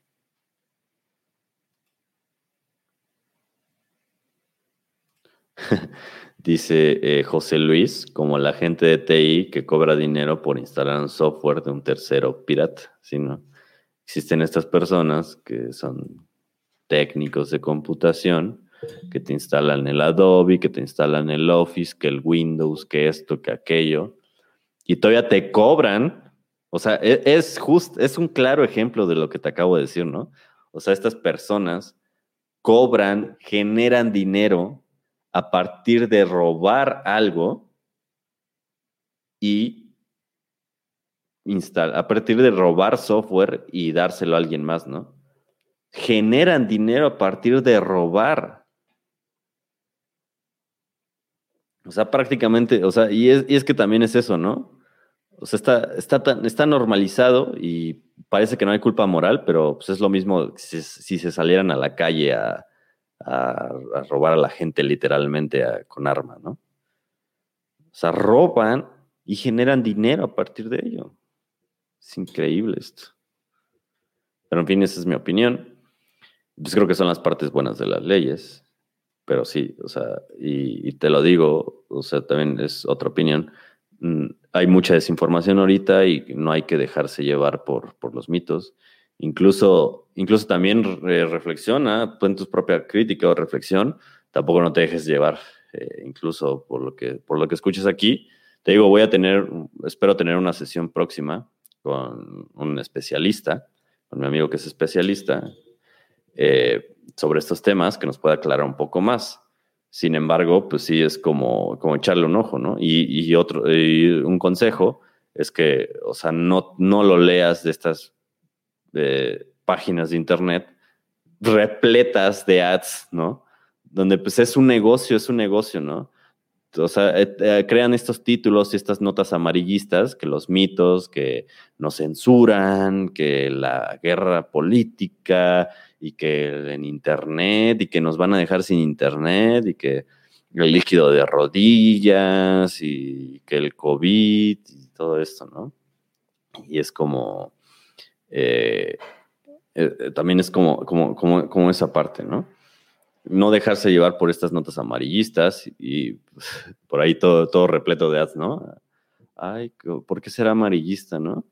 A: [laughs] Dice eh, José Luis, como la gente de TI que cobra dinero por instalar un software de un tercero pirata, ¿sí? Existen estas personas que son técnicos de computación, que te instalan el Adobe, que te instalan el Office, que el Windows, que esto, que aquello, y todavía te cobran. O sea, e, es, just, es un claro ejemplo de lo que te acabo de decir, ¿no? O sea, estas personas cobran, generan dinero a partir de robar algo y a partir de robar software y dárselo a alguien más, ¿no? Generan dinero a partir de robar. O sea, prácticamente, o sea, y es, y es que también es eso, ¿no? O sea, está, está, tan, está normalizado y parece que no hay culpa moral, pero pues es lo mismo si, se salieran a la calle a, robar a la gente literalmente con arma, ¿no? O sea, roban y generan dinero a partir de ello. Es increíble esto. Pero en fin, esa es mi opinión. Pues creo que son las partes buenas de las leyes. Pero sí, o sea, y, te lo digo, o sea, también es otra opinión. Mm, hay mucha desinformación ahorita y no hay que dejarse llevar por, por los mitos. Incluso, incluso también reflexiona, en tu propia crítica o reflexión, tampoco no te dejes llevar, eh, incluso por lo, que, por lo que escuches aquí. Te digo, voy a tener, espero tener una sesión próxima con un especialista, con mi amigo que es especialista, eh, sobre estos temas que nos pueda aclarar un poco más. Sin embargo, pues sí es como, como echarle un ojo, ¿no? Y, otro, y un consejo es que, o sea, no, no lo leas de estas páginas de internet repletas de ads, ¿no? Donde pues es un negocio, es un negocio, ¿no? O sea, eh, crean estos títulos y estas notas amarillistas, que los mitos, que nos censuran, que la guerra política y que en internet y que nos van a dejar sin internet y que el líquido de rodillas y que el COVID y todo esto, ¿no? Y es como, eh, eh, también es como, como, como, esa parte, ¿no? No dejarse llevar por estas notas amarillistas y [laughs] por ahí todo, todo repleto de ads, ¿no? Ay, ¿por qué será amarillista, no?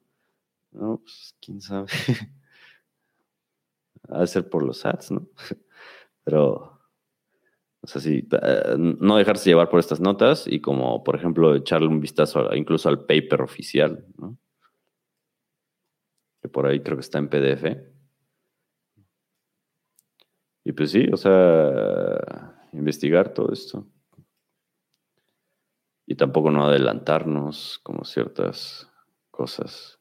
A: No, pues quién sabe. [laughs] Ha de ser por los ads, ¿no? [laughs] Pero, o sea, sí, no dejarse llevar por estas notas y como, por ejemplo, echarle un vistazo incluso al paper oficial, ¿no? por ahí creo que está en PDF. Y pues sí, o sea, investigar todo esto. Y tampoco no adelantarnos como ciertas cosas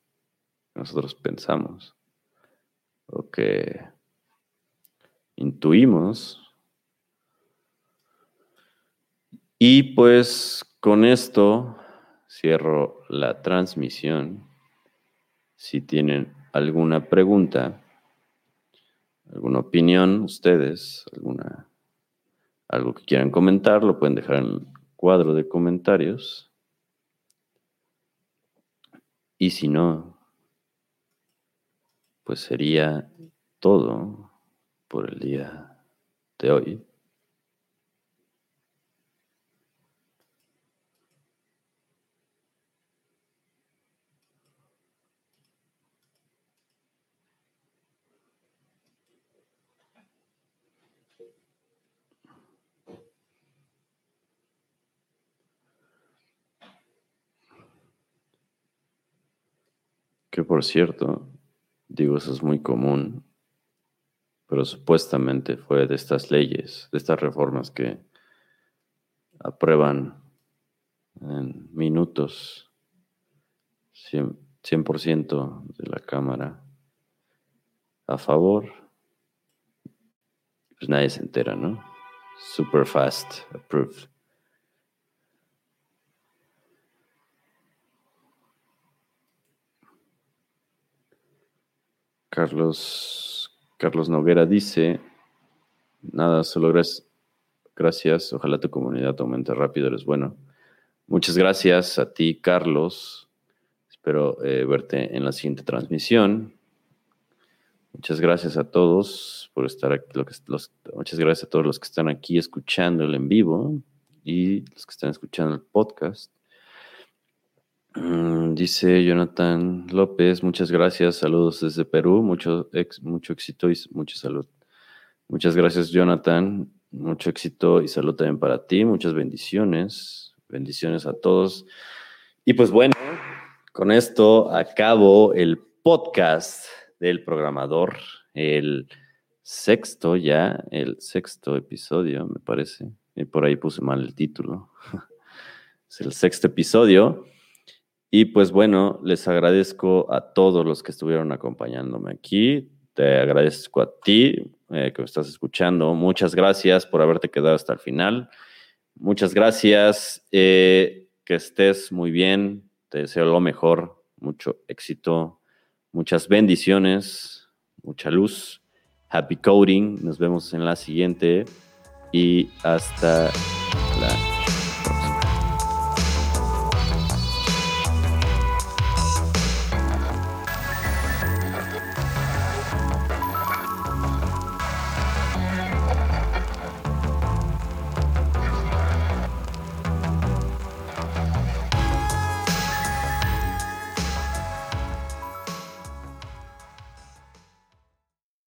A: que nosotros pensamos o que intuimos. Y pues con esto cierro la transmisión. Si tienen alguna pregunta, alguna opinión, ustedes, alguna, algo que quieran comentar, lo pueden dejar en el cuadro de comentarios. Y si no, pues sería todo por el día de hoy. Que por cierto, digo, eso es muy común, pero supuestamente fue de estas leyes, de estas reformas que aprueban en minutos 100%, de la Cámara a favor, pues nadie se entera, ¿no? Super fast approved. Carlos, Carlos Noguera dice, nada, solo gracias, gracias, ojalá tu comunidad aumente rápido, eres bueno. Muchas gracias a ti, Carlos. Espero eh, verte en la siguiente transmisión. Muchas gracias a todos por estar aquí. muchas gracias a todos los que están aquí escuchando el en vivo y los que están escuchando el podcast. Mm, dice Jonathan López, muchas gracias, saludos desde Perú, mucho, mucho éxito y mucha salud. Muchas gracias, Jonathan, mucho éxito y salud también para ti, muchas bendiciones, bendiciones a todos. Y pues bueno, con esto acabo el podcast del programador, el sexto ya, el sexto episodio, me parece. Y por ahí puse mal el título. [laughs] es el sexto episodio. Y pues bueno, les agradezco a todos los que estuvieron acompañándome aquí. Te agradezco a ti eh, que me estás escuchando. Muchas gracias por haberte quedado hasta el final. Muchas gracias. Eh, que estés muy bien. Te deseo lo mejor. Mucho éxito. Muchas bendiciones. Mucha luz. Happy coding. Nos vemos en la siguiente. Y hasta la